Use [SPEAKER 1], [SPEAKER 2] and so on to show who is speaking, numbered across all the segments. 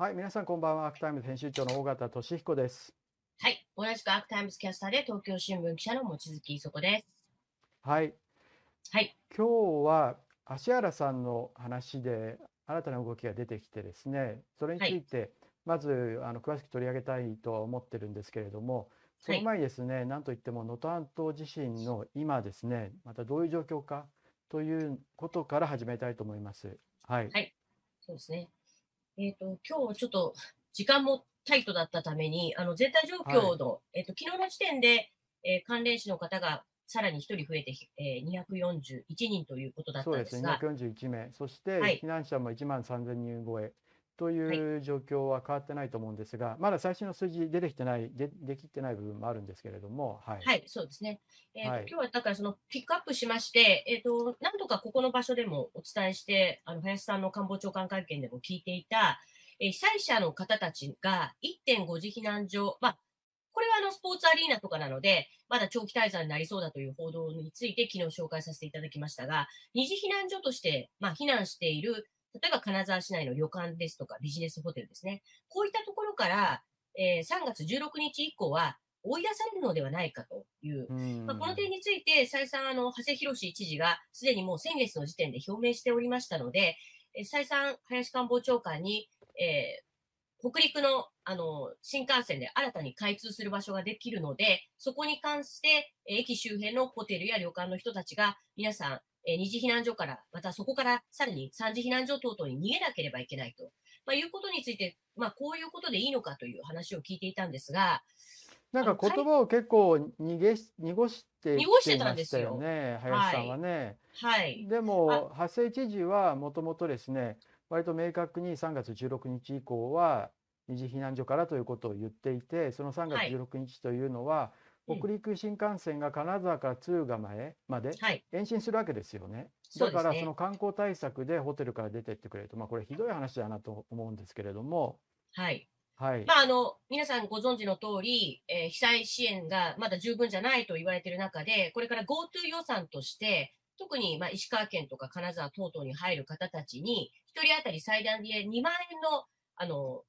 [SPEAKER 1] はい、皆さんこんばんは。アークタイムズ編集長の尾形聡彦です。
[SPEAKER 2] はい。同じくアークタイムズキャスターで東京新聞記者の望月衣塑子です。
[SPEAKER 1] はい、
[SPEAKER 2] はい。
[SPEAKER 1] 今日は芦原さんの話で新たな動きが出てきてですね、それについてまずあの詳しく取り上げたいとは思ってるんですけれども、その前にですね、なんといっても能登半島地震の今ですね、またどういう状況かということから始めたいと思います。はい。
[SPEAKER 2] はいそうですね。えっ、と、今日ちょっと時間もタイトだったために、あの、全体状況の、えっ、と、昨日の時点で、えー関連死の方がさらに1人増えて、えー、241人ということだった
[SPEAKER 1] そうんですね、
[SPEAKER 2] ですが、
[SPEAKER 1] 241名、そして
[SPEAKER 2] はい。
[SPEAKER 1] 避難者も1万3000人超えという状況は変わってないと思うんですが、まだ最新の数字出てきてない、でできてない部分もあるんですけれども、はい。
[SPEAKER 2] はい、そうですね。えーと
[SPEAKER 1] はい
[SPEAKER 2] 今日はだからそのピックアップしまして、えっ、と、何度かここの場所でもお伝えして、あの、林さんの官房長官会見でも聞いていた、えー被災者の方たちが1.5次避難所、まあ、これはあのスポーツアリーナとかなので、まだ長期滞在になりそうだという報道について昨日紹介させていただきましたが、二次避難所として、まあ、避難している、例えば金沢市内の旅館ですとかビジネスホテルですね。こういったところから、えー3月16日以降は追い出されるのではないかという
[SPEAKER 1] うん
[SPEAKER 2] まあ、この点について、再三、あの、長谷博知事がすでにもう先月の時点で表明しておりましたので、え再三、林官房長官に、えー北陸のあの新幹線で新たに開通する場所ができるので、そこに関して、えー駅周辺のホテルや旅館の人たちが、皆さん、えー二次避難所から、またそこからさらに三次避難所等々に逃げなければいけないと、まあ、いうことについて、まあ、こういうことでいいのかという話を聞いていたんですが、
[SPEAKER 1] なんか言葉を結構逃げし濁して
[SPEAKER 2] 濁して
[SPEAKER 1] きていました
[SPEAKER 2] たんですよ。
[SPEAKER 1] よね、林さんはね。
[SPEAKER 2] はい。
[SPEAKER 1] でも、長谷知事はもともとですね、割と明確に3月16日以降は二次避難所からということを言っていて、その3月
[SPEAKER 2] はい。
[SPEAKER 1] 16日というのは、
[SPEAKER 2] うん
[SPEAKER 1] 北陸新幹線が金沢から敦賀前まで
[SPEAKER 2] はい。
[SPEAKER 1] 延伸するわけですよね。だからその観光対策でホテルから出てってくれると、まあこれひどい話だなと思うんですけれども、
[SPEAKER 2] はい。
[SPEAKER 1] はい。
[SPEAKER 2] まあ、あの、皆さんご存知の通り、えー被災支援がまだ十分じゃないと言われている中で、これから GoTo 予算として、特にまあ石川県とか金沢等々に入る方たちに、1人当たり最大で2万円の、あの、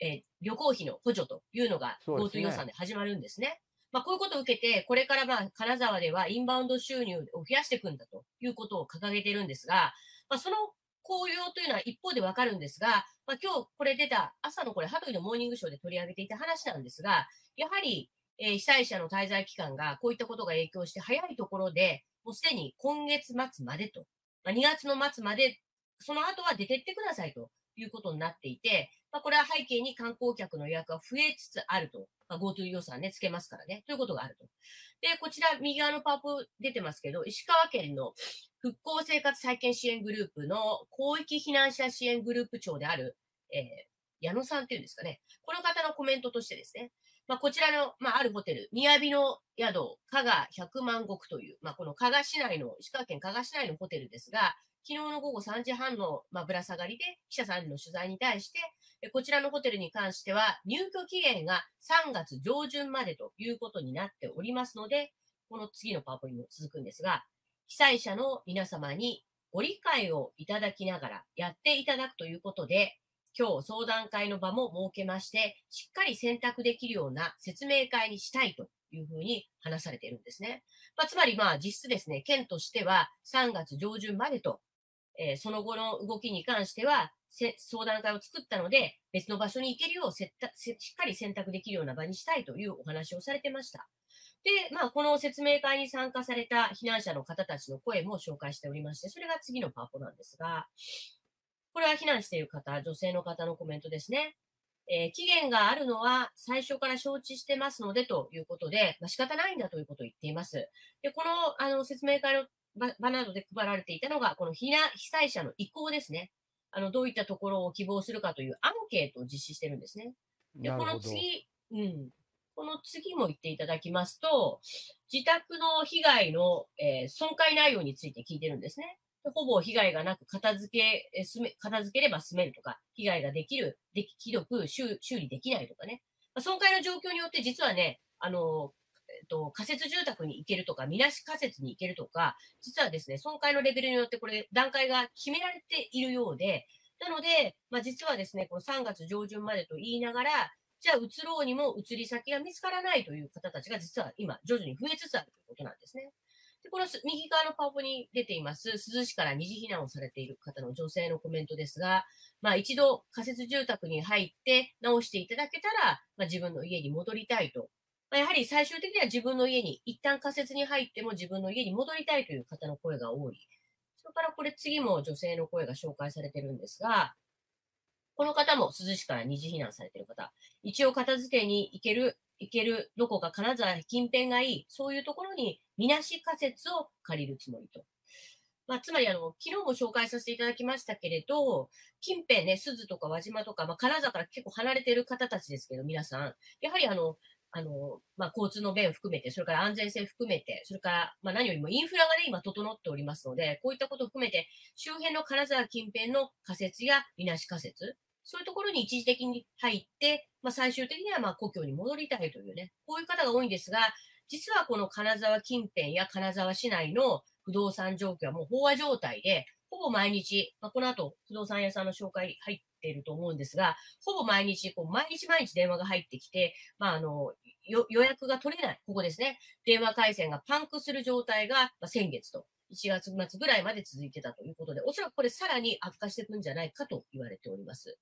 [SPEAKER 2] えー旅行費の補助というのが GoTo 予算で始まるんですね。まあ、こういうことを受けて、これからまあ金沢ではインバウンド収入を増やしていくんだということを掲げているんですが、まあ、その効用というのは一方でわかるんですが、まあ、今日これ出た朝のこれ、ハトイのモーニングショーで取り上げていた話なんですが、やはり、えー被災者の滞在期間がこういったことが影響して早いところで、もうすでに今月末までと、まあ、2月の末まで、その後は出てってくださいということになっていて、まあ、これは背景に観光客の予約が増えつつあると。まあ、GoTo 予算ね、つけますからね。ということがあると。で、こちら右側のパワポ出てますけど、石川県の復興生活再建支援グループの広域避難者支援グループ長である、えー矢野さんっていうんですかね。この方のコメントとしてですね、まあ、こちらの、まあ、あるホテル、雅の宿、加賀百万石という、まあ、この加賀市内の、石川県加賀市内のホテルですが、昨日の午後3時半の、まあ、ぶら下がりで、記者さんの取材に対して、こちらのホテルに関しては、入居期限が3月上旬までということになっておりますので、この次のパワポにも続くんですが、被災者の皆様にご理解をいただきながらやっていただくということで、今日相談会の場も設けまして、しっかり選択できるような説明会にしたいというふうに話されているんですね。まあ、つまりまあ実質ですね、県としては3月上旬までと、えーその後の動きに関しては相談会を作ったので、別の場所に行けるようせったしっかり選択できるような場にしたいというお話をされてました。で、まあ、この説明会に参加された避難者の方たちの声も紹介しておりまして、それが次のパワポなんですが、これは避難している方、女性の方のコメントですね。えー期限があるのは最初から承知してますのでということで、まあ、仕方ないんだということを言っています。で、このあの説明会の場場などで配られていたのが、この避難被災者の意向ですね。あの、どういったところを希望するかというアンケートを実施してるんですね。で、この。次、うん。この次も言っていただきますと、自宅の被害の、えー損壊内容について聞いてるんですね。でほぼ被害がなく片付け、えーすめ片付ければ済めるとか、被害ができる、でき、ひどく修修理できないとかね。まあ損壊の状況によって実はね、あの、えと、仮設住宅に行けるとか、みなし仮設に行けるとか、実はですね、損壊のレベルによってこれ段階が決められているようで、なので、まあ、実はですね、この3月上旬までと言いながら、じゃあ移ろうにも移り先が見つからないという方たちが実は今徐々に増えつつあるということなんですね。でこの右側のパワポに出ています、珠洲市から二次避難をされている方の女性のコメントですが、まあ、一度仮設住宅に入って直していただけたら、まあ、自分の家に戻りたいと。まあ、やはり最終的には自分の家に、一旦仮設に入っても自分の家に戻りたいという方の声が多い。それからこれ次も女性の声が紹介されてるんですが、この方も珠洲市から二次避難されている方。一応片付けに行ける、行ける、どこか金沢近辺がいい、そういうところにみなし仮設を借りるつもりと。まあ、つまりあの、昨日も紹介させていただきましたけれど、近辺ね、鈴とか輪島とか、まあ、金沢から結構離れている方たちですけど、皆さん、やはりあの、あの、まあ、交通の便含めて、それから安全性含めて、それから、まあ、何よりもインフラがね、今整っておりますので、こういったことを含めて、周辺の金沢近辺の仮設やみなし仮設、そういうところに一時的に入って、まあ、最終的にはま故郷に戻りたいというね、こういう方が多いんですが、実はこの金沢近辺や金沢市内の不動産状況はもう飽和状態で、ほぼ毎日、まあ、この後不動産屋さんの紹介入っていると思うんですが、ほぼ毎日、こう毎日毎日電話が入ってきて、まあ、あの、予約が取れない、ここですね。電話回線がパンクする状態が、まあ、先月と1月末ぐらいまで続いてたということで、おそらくこれさらに悪化していくんじゃないかと言われております。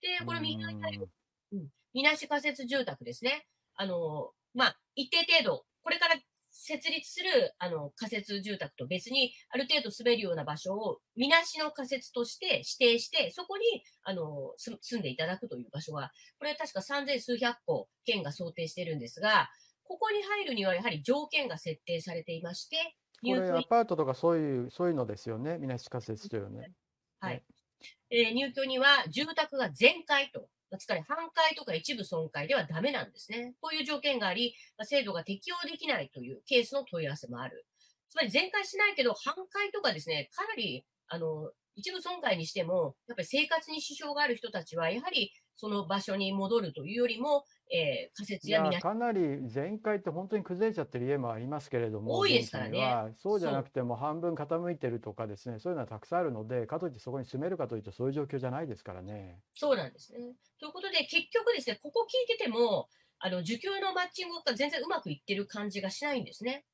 [SPEAKER 2] で、これ右側にある、うん、みなし仮設住宅ですね。あの、まあ、一定程度、これから設立する、あの、仮設住宅と別に、ある程度滑るような場所を、みなしの仮設として指定して、そこに、あの、住んでいただくという場所は、これ確か三千数百個、県が想定しているんですが、ここに入るにはやはり条件が設定されていまして、
[SPEAKER 1] これアパートとかそういう、そういうのですよね。みなし仮設というね。
[SPEAKER 2] はい。えー、入居には住宅が全壊と、つまり半壊とか一部損壊ではダメなんですね。こういう条件があり、制度が適用できないというケースの問い合わせもある。つまり全壊しないけど、半壊とかですね、かなり、あの、一部損壊にしても、やっぱり生活に支障がある人たちは、やはりその場所に戻るというよりも、えー、仮設や
[SPEAKER 1] やかなり全壊って本当に崩れちゃってる家もありますけれども、
[SPEAKER 2] 多いですからね。
[SPEAKER 1] そうじゃなくても半分傾いてるとかですね、そういうのはたくさんあるので、かといってそこに住めるかというとそういう状況じゃないですからね。
[SPEAKER 2] そうなんですね。ということで、結局ですね、ここ聞いてても、あの、受給のマッチングが全然うまくいってる感じがしないんですね。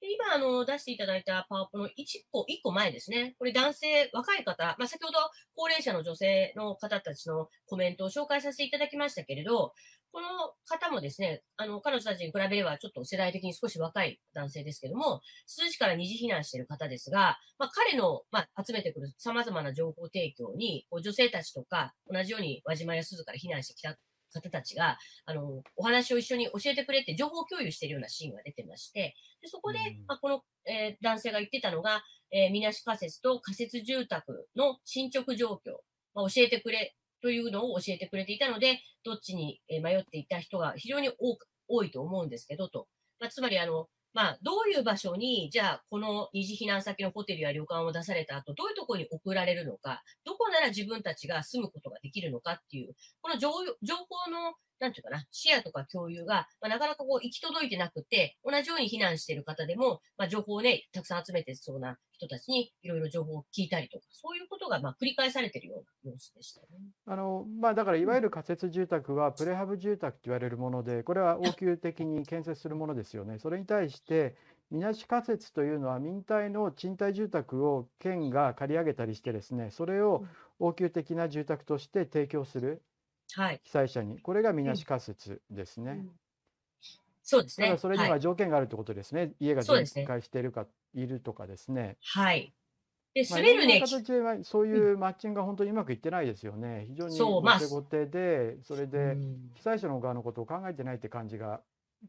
[SPEAKER 2] で今、あの、出していただいたパワポの1個、1個前ですね。これ男性、若い方、まあ、先ほど高齢者の女性の方たちのコメントを紹介させていただきましたけれど、この方もですね、あの、彼女たちに比べればちょっと世代的に少し若い男性ですけども、数字から二次避難している方ですが、まあ、彼の、まあ、集めてくる様々な情報提供に、女性たちとか、同じように輪島や鈴から避難してきた方たちが、あの、お話を一緒に教えてくれて情報共有しているようなシーンが出てまして、でそこで、まあ、この、えー、男性が言ってたのが、えー、みなし仮設と仮設住宅の進捗状況、まあ、教えてくれというのを教えてくれていたので、どっちに迷っていた人が非常に多多いと思うんですけど、と。まあ、つまり、あの、まあ、どういう場所に、じゃあ、この二次避難先のホテルや旅館を出された後、どういうところに送られるのか、どこなら自分たちが住むことができるのかっていう、この情報のなんていうかな、視野とか共有が、まあ、なかなかこう行き届いてなくて、同じように避難している方でも、まあ、情報をね、たくさん集めてそうな人たちにいろいろ情報を聞いたりとか、そういうことがまあ繰り返されているような様子でしたね。
[SPEAKER 1] あの、まあ、だからいわゆる仮設住宅はプレハブ住宅と言われるもので、これは応急的に建設するものですよね。それに対して、みなし仮設というのは民間の賃貸住宅を県が借り上げたりしてですね、それを応急的な住宅として提供する。
[SPEAKER 2] はい。
[SPEAKER 1] 被災者に。これがみなし仮設ですね。
[SPEAKER 2] そうですね。
[SPEAKER 1] だそれには条件があるってことですね。家が全壊しているか、いるとかですね。
[SPEAKER 2] はい。で、
[SPEAKER 1] まあ、
[SPEAKER 2] 住めるね。
[SPEAKER 1] 形ではそういうマッチングが本当にうまくいってないですよね。非常にそう、まあ、後手で、それで被災者の側のことを考えてないって感じが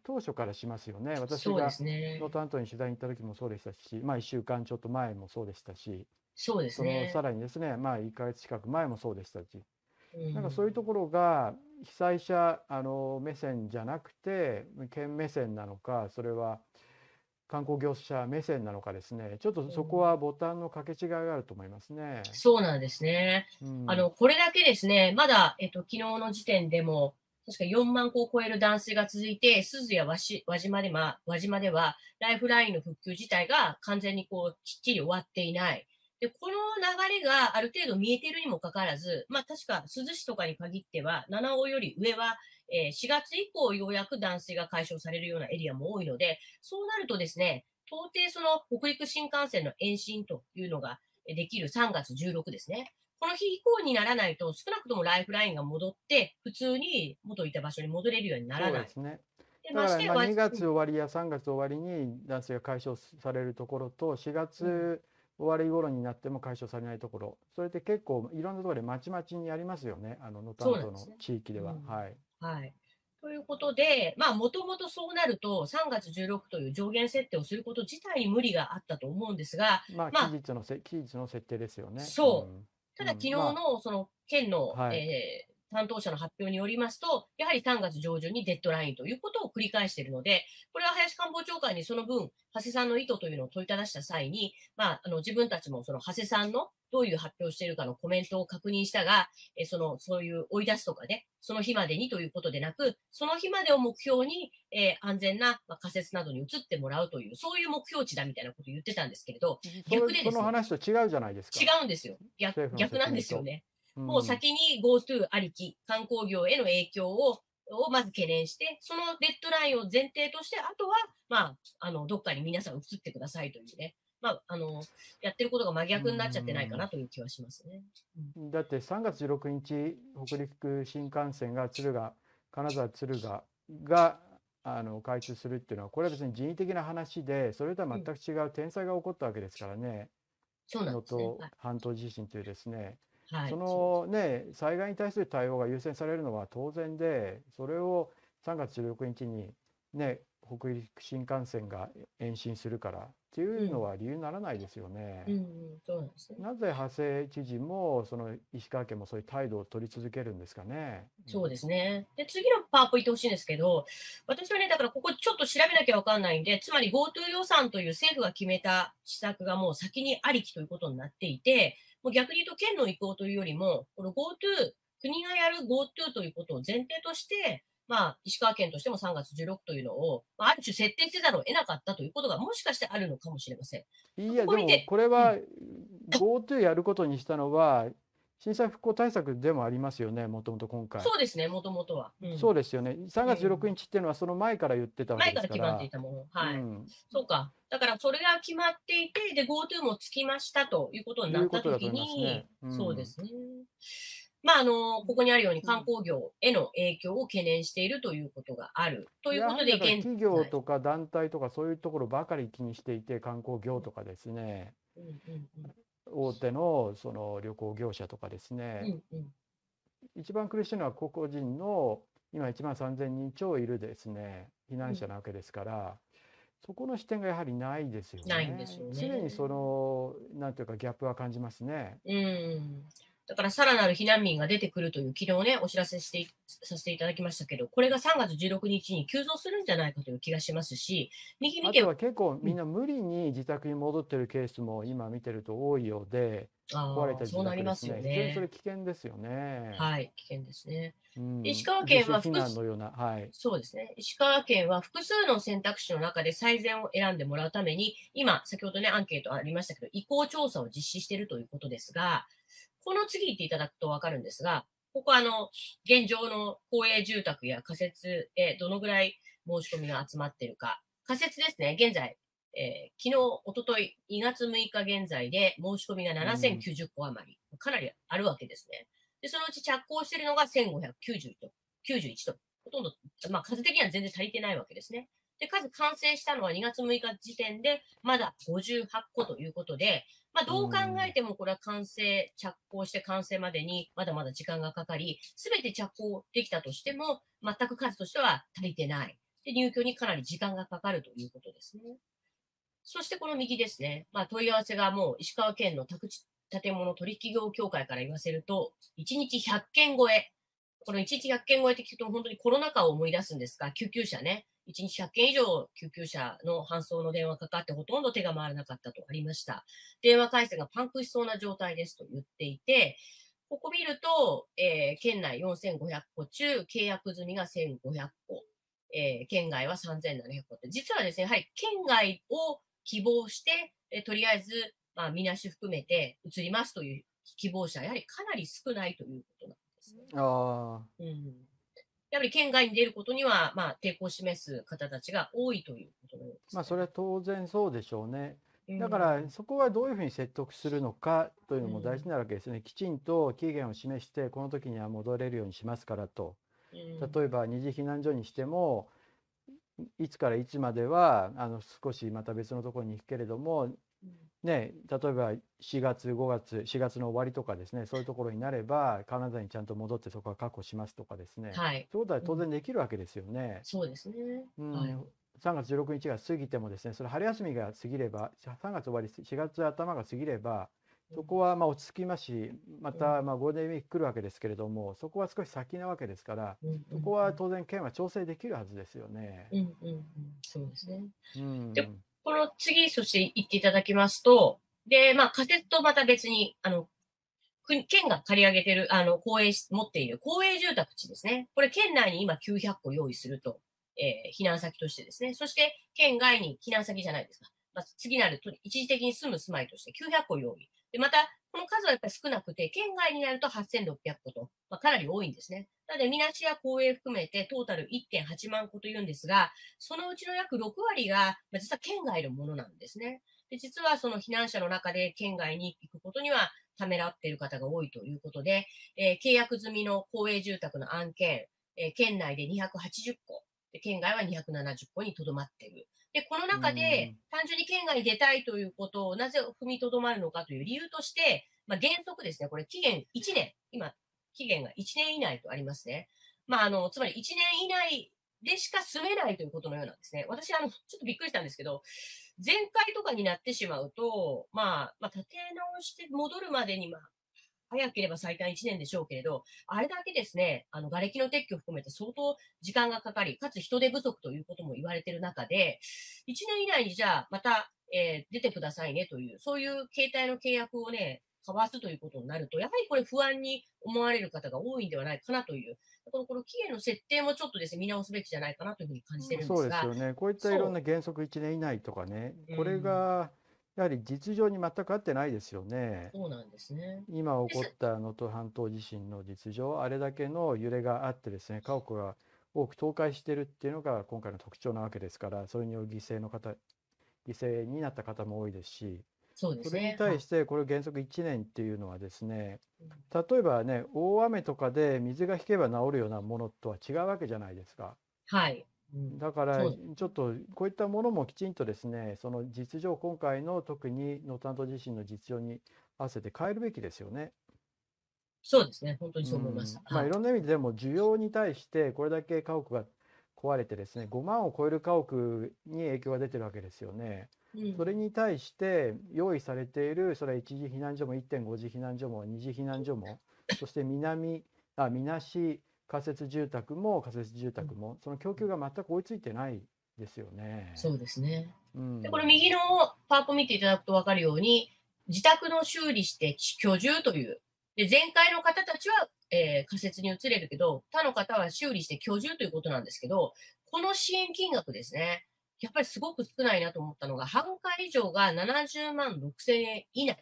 [SPEAKER 1] 当初からしますよね。私が能登半島に取材に行った時もそうでしたし、まあ1週間ちょっと前もそうでしたし、
[SPEAKER 2] そうですね。
[SPEAKER 1] そのさらにですね、まあ1ヶ月近く前もそうでしたし、なんかそういうところが被災者あの目線じゃなくて県目線なのかそれは観光業者目線なのかですねちょっとそこはボタンの掛け違いがあると思いますね。
[SPEAKER 2] そうなんですね。うん、あのこれだけですねまだ、えっと、昨日の時点でも確か4万個を超える断水が続いて、鈴や輪島で,、ま、輪島では、ライフラインの復旧自体が完全にこうきっちり終わっていない。で、この流れがある程度見えているにもかかわらず、まあ確か珠洲市とかに限っては、七尾より上は、えー、4月以降ようやく断水が解消されるようなエリアも多いので、そうなるとですね、到底その北陸新幹線の延伸というのができる3月16ですね。この日以降にならないと、少なくともライフラインが戻って、普通に元いた場所に戻れるようにならない。
[SPEAKER 1] ですね。だからまあ2月終わりや3月終わりに断水が解消されるところと、4月終わり頃になっても解消されないところ、それって結構いろんなところでまちまちにありますよね、あの能登半島の地域では。でねうん、はい。
[SPEAKER 2] はい。ということで、まあ、もともとそうなると、3月16という上限設定をすること自体に無理があったと思うんですが、
[SPEAKER 1] まあ、期日のせ、期日の設定ですよね。
[SPEAKER 2] そう。うん、ただ、昨日のその県の、まあ、えー担当者の発表によりますと、やはり3月上旬にデッドラインということを繰り返しているので、これは林官房長官にその分、長谷さんの意図というのを問いただした際に、まあ、あの自分たちもその長谷さんのどういう発表しているかのコメントを確認したが、えその、そういう追い出すとかね、その日までにということでなく、その日までを目標に、えー、安全な、まあ、仮説などに移ってもらうという、そういう目標値だみたいなことを言ってたんですけれど、
[SPEAKER 1] 逆でですね。その話と違うじゃないですか。
[SPEAKER 2] 違うんですよ。逆、逆なんですよね。もう先に GoTo ありき、観光業への影響ををまず懸念して、そのデッドラインを前提として、あとは、まあ、あの、どっかに皆さん移ってくださいというね、まあ、あの、やってることが真逆になっちゃってないかなという気はしますね。
[SPEAKER 1] うん、だって3月16日、北陸新幹線が敦賀、金沢敦賀が、あの開通するっていうのは、これは別に人為的な話で、それとは全く違う天災が起こったわけですからね。
[SPEAKER 2] そうなんですね。
[SPEAKER 1] 半島地震というですね、はい、そのね、災害に対する対応が優先されるのは当然で、それを3月16日にね、北陸新幹線が延伸するからっていうのは理由にならないですよね。
[SPEAKER 2] うん、うん、そうなんですね。
[SPEAKER 1] なぜ長谷知事もその石川県もそういう態度を取り続けるんですかね。
[SPEAKER 2] そうですね。で、次のパワーポイント欲しいんですけど、私はね、だからここちょっと調べなきゃわかんないんで、つまり GoTo 予算という政府が決めた施策がもう先にありきということになっていて、もう逆に言うと県の意向というよりも、この GoTo、国がやる GoTo ということを前提として、まあ、石川県としても3月16というのを、まあ、ある種設定せざるを得なかったということがもしかしてあるのかもしれません。
[SPEAKER 1] いや、ここでもこれは GoTo やることにしたのは、震災復興対策でもありますよね、もともと今回。
[SPEAKER 2] そうですね、もともとは、
[SPEAKER 1] うん、そうですよね。3月16日っていうのはその前から言ってたわけですから。
[SPEAKER 2] 前から決まっていたもの。はい。うん、そうか。だからそれが決まっていて、で、GoTo もつきましたということになったときに、ねうん、そうですね。まあ、あの、ここにあるように観光業への影響を懸念しているということがある。ということで、
[SPEAKER 1] 企業とか団体とかそういうところばかり気にしていて、観光業とかですね、うんうんうん大手のその旅行業者とかですね、うんうん、一番苦しいのは個々人の今1万3000人超いるですね避難者なわけですから、うん、そこの視点がやはりないですよね。
[SPEAKER 2] ないんですよね。
[SPEAKER 1] 常にそのなんていうかギャップは感じますね。
[SPEAKER 2] うんだからさらなる避難民が出てくるという、昨日ね、お知らせしてさせていただきましたけど、これが3月16日に急増するんじゃないかという気がしますし、
[SPEAKER 1] 右見てあとは結構みんな無理に自宅に戻ってるケースも今見てると多いようで、
[SPEAKER 2] 壊れた自宅ですね。非常
[SPEAKER 1] にそれ危険ですよね。
[SPEAKER 2] はい、危険ですね。うん、石川県は
[SPEAKER 1] 複数のような、はい、
[SPEAKER 2] そうですね。石川県は複数の選択肢の中で最善を選んでもらうために、今、先ほどね、アンケートありましたけど、移行調査を実施しているということですが、この次行っていただくとわかるんですが、ここはあの、現状の公営住宅や仮設へどのぐらい申し込みが集まっているか。仮設ですね、現在、えー、昨日、おととい、2月6日現在で申し込みが7090個余り、うん、かなりあるわけですね。で、そのうち着工しているのが1590と、91と、ほとんど、まあ数的には全然足りてないわけですね。で、数完成したのは2月6日時点でまだ58個ということで、まあ、どう考えてもこれは完成、着工して完成までにまだまだ時間がかかり、すべて着工できたとしても、全く数としては足りてない。で、入居にかなり時間がかかるということですね。そしてこの右ですね。まあ、問い合わせがもう石川県の宅地建物取引業協会から言わせると、1日100件超え。この1日100件超えって聞くと本当にコロナ禍を思い出すんですが、救急車ね。1日100件以上救急車の搬送の電話かかってほとんど手が回らなかったとありました。電話回線がパンクしそうな状態ですと言っていて、ここ見ると、えー、県内4500個中、契約済みが1500個、えー、県外は3700個って、実はですね、やはり県外を希望して、えー、とりあえず、まあ、みなし含めて移りますという希望者、やはりかなり少ないということなんですね。
[SPEAKER 1] ああ、
[SPEAKER 2] うん、やはり県外に出ることには、まあ、抵抗を示す方たちが多いということです、
[SPEAKER 1] まあそれは当然そうでしょうね。
[SPEAKER 2] うん
[SPEAKER 1] だからそこはどういうふうに説得するのかというのも大事なわけですね。きちんと期限を示してこの時には戻れるようにしますからと。
[SPEAKER 2] うん
[SPEAKER 1] 例えば二次避難所にしてもいつからいつまではあの少しまた別のところに行くけれども
[SPEAKER 2] うん
[SPEAKER 1] ね、例えば4月、5月、4月の終わりとかですね、そういうところになれば、カナダにちゃんと戻ってそこは確保しますとかですね、
[SPEAKER 2] はい、
[SPEAKER 1] そういうことは当然できるわけですよね。
[SPEAKER 2] そうですね。
[SPEAKER 1] うん
[SPEAKER 2] はい
[SPEAKER 1] 3月16日が過ぎてもですね、それ春休みが過ぎれば、3月終わり、4月頭が過ぎれば、そこはまあ落ち着きますし、またまあゴールデンウィーク来るわけですけれども、そこは少し先なわけですから、
[SPEAKER 2] うん
[SPEAKER 1] そこは当然県は調整できるはずですよね。
[SPEAKER 2] うんうんうん、そうですね。
[SPEAKER 1] うん。
[SPEAKER 2] この次、そして行っていただきますと、で、まあ、仮設とまた別に、あの、県が借り上げてる、あの、公営、持っている公営住宅地ですね。これ、県内に今900個用意すると、えー避難先としてですね。そして、県外に避難先じゃないですか。まあ、次なると、一時的に住む住まいとして900個用意。で、また、この数はやっぱり少なくて、県外になると8600個と、まあ、かなり多いんですね。なので、みなしや公営含めてトータル1.8万個というんですが、そのうちの約6割が、まあ、実は県外のものなんですね。で、実はその避難者の中で県外に行くことにはためらっている方が多いということで、えー契約済みの公営住宅の案件、えー県内で280個、で県外は270個にとどまっている。で、この中で単純に県外に出たいということをなぜ踏みとどまるのかという理由として、まあ、原則ですね、これ期限1年、今、期限が1年以内とありますね。まあ、あの、つまり1年以内でしか住めないということのようなんですね。私、あの、ちょっとびっくりしたんですけど、前回とかになってしまうと、まあ、まあ、立て直して戻るまでに、まあ、早ければ最短1年でしょうけれど、あれだけですね、あの、瓦礫の撤去を含めて相当時間がかかり、かつ人手不足ということも言われている中で、1年以内にじゃあ、また、えー出てくださいねという、そういう携帯の契約をね、交わすということになると、やはりこれ不安に思われる方が多いんではないかなという、このこの期限の設定もちょっとですね、見直すべきじゃないかなというふうに感じてるんで
[SPEAKER 1] そう
[SPEAKER 2] すが、
[SPEAKER 1] ですよね。こういったいろんな原則1年以内とかね、これ
[SPEAKER 2] うん
[SPEAKER 1] がやはり実情に全く合ってないですよね。
[SPEAKER 2] そうなんですね。
[SPEAKER 1] 今起こった能登半島地震の実情、あれだけの揺れがあってですね、家屋が多く倒壊しているっていうのが今回の特徴なわけですから、それによる犠牲の方、犠牲になった方も多いですし、
[SPEAKER 2] そね。
[SPEAKER 1] それに対してこれ原則1年っていうのはですね、
[SPEAKER 2] うん
[SPEAKER 1] 例えばね、大雨とかで水が引けば治るようなものとは違うわけじゃないですか。
[SPEAKER 2] はい。うん
[SPEAKER 1] だから
[SPEAKER 2] そう
[SPEAKER 1] ちょっとこういったものもきちんとですね、その実情、今回の特に能登半島地震の実情に合わせて変えるべきですよね。
[SPEAKER 2] そうですね。本当にそう思います。
[SPEAKER 1] うんまあ、
[SPEAKER 2] はい
[SPEAKER 1] いろんな意味でも需要に対してこれだけ家屋が壊れてですね、5万を超える家屋に影響が出てるわけですよね。
[SPEAKER 2] うん
[SPEAKER 1] それに対して用意されている、それは一次避難所も1.5次避難所も二次避難所も、そして南、あ、みなし仮設住宅も仮設住宅も、その供給が全く追いついてないですよね。
[SPEAKER 2] そうですね。
[SPEAKER 1] うん
[SPEAKER 2] で、これ右のパープ見ていただくと分かるように、自宅の修理して居住という。で、前回の方たちは、えー仮設に移れるけど、他の方は修理して居住ということなんですけど、この支援金額ですね。やっぱりすごく少ないなと思ったのが、半壊以上が70万6千円以内。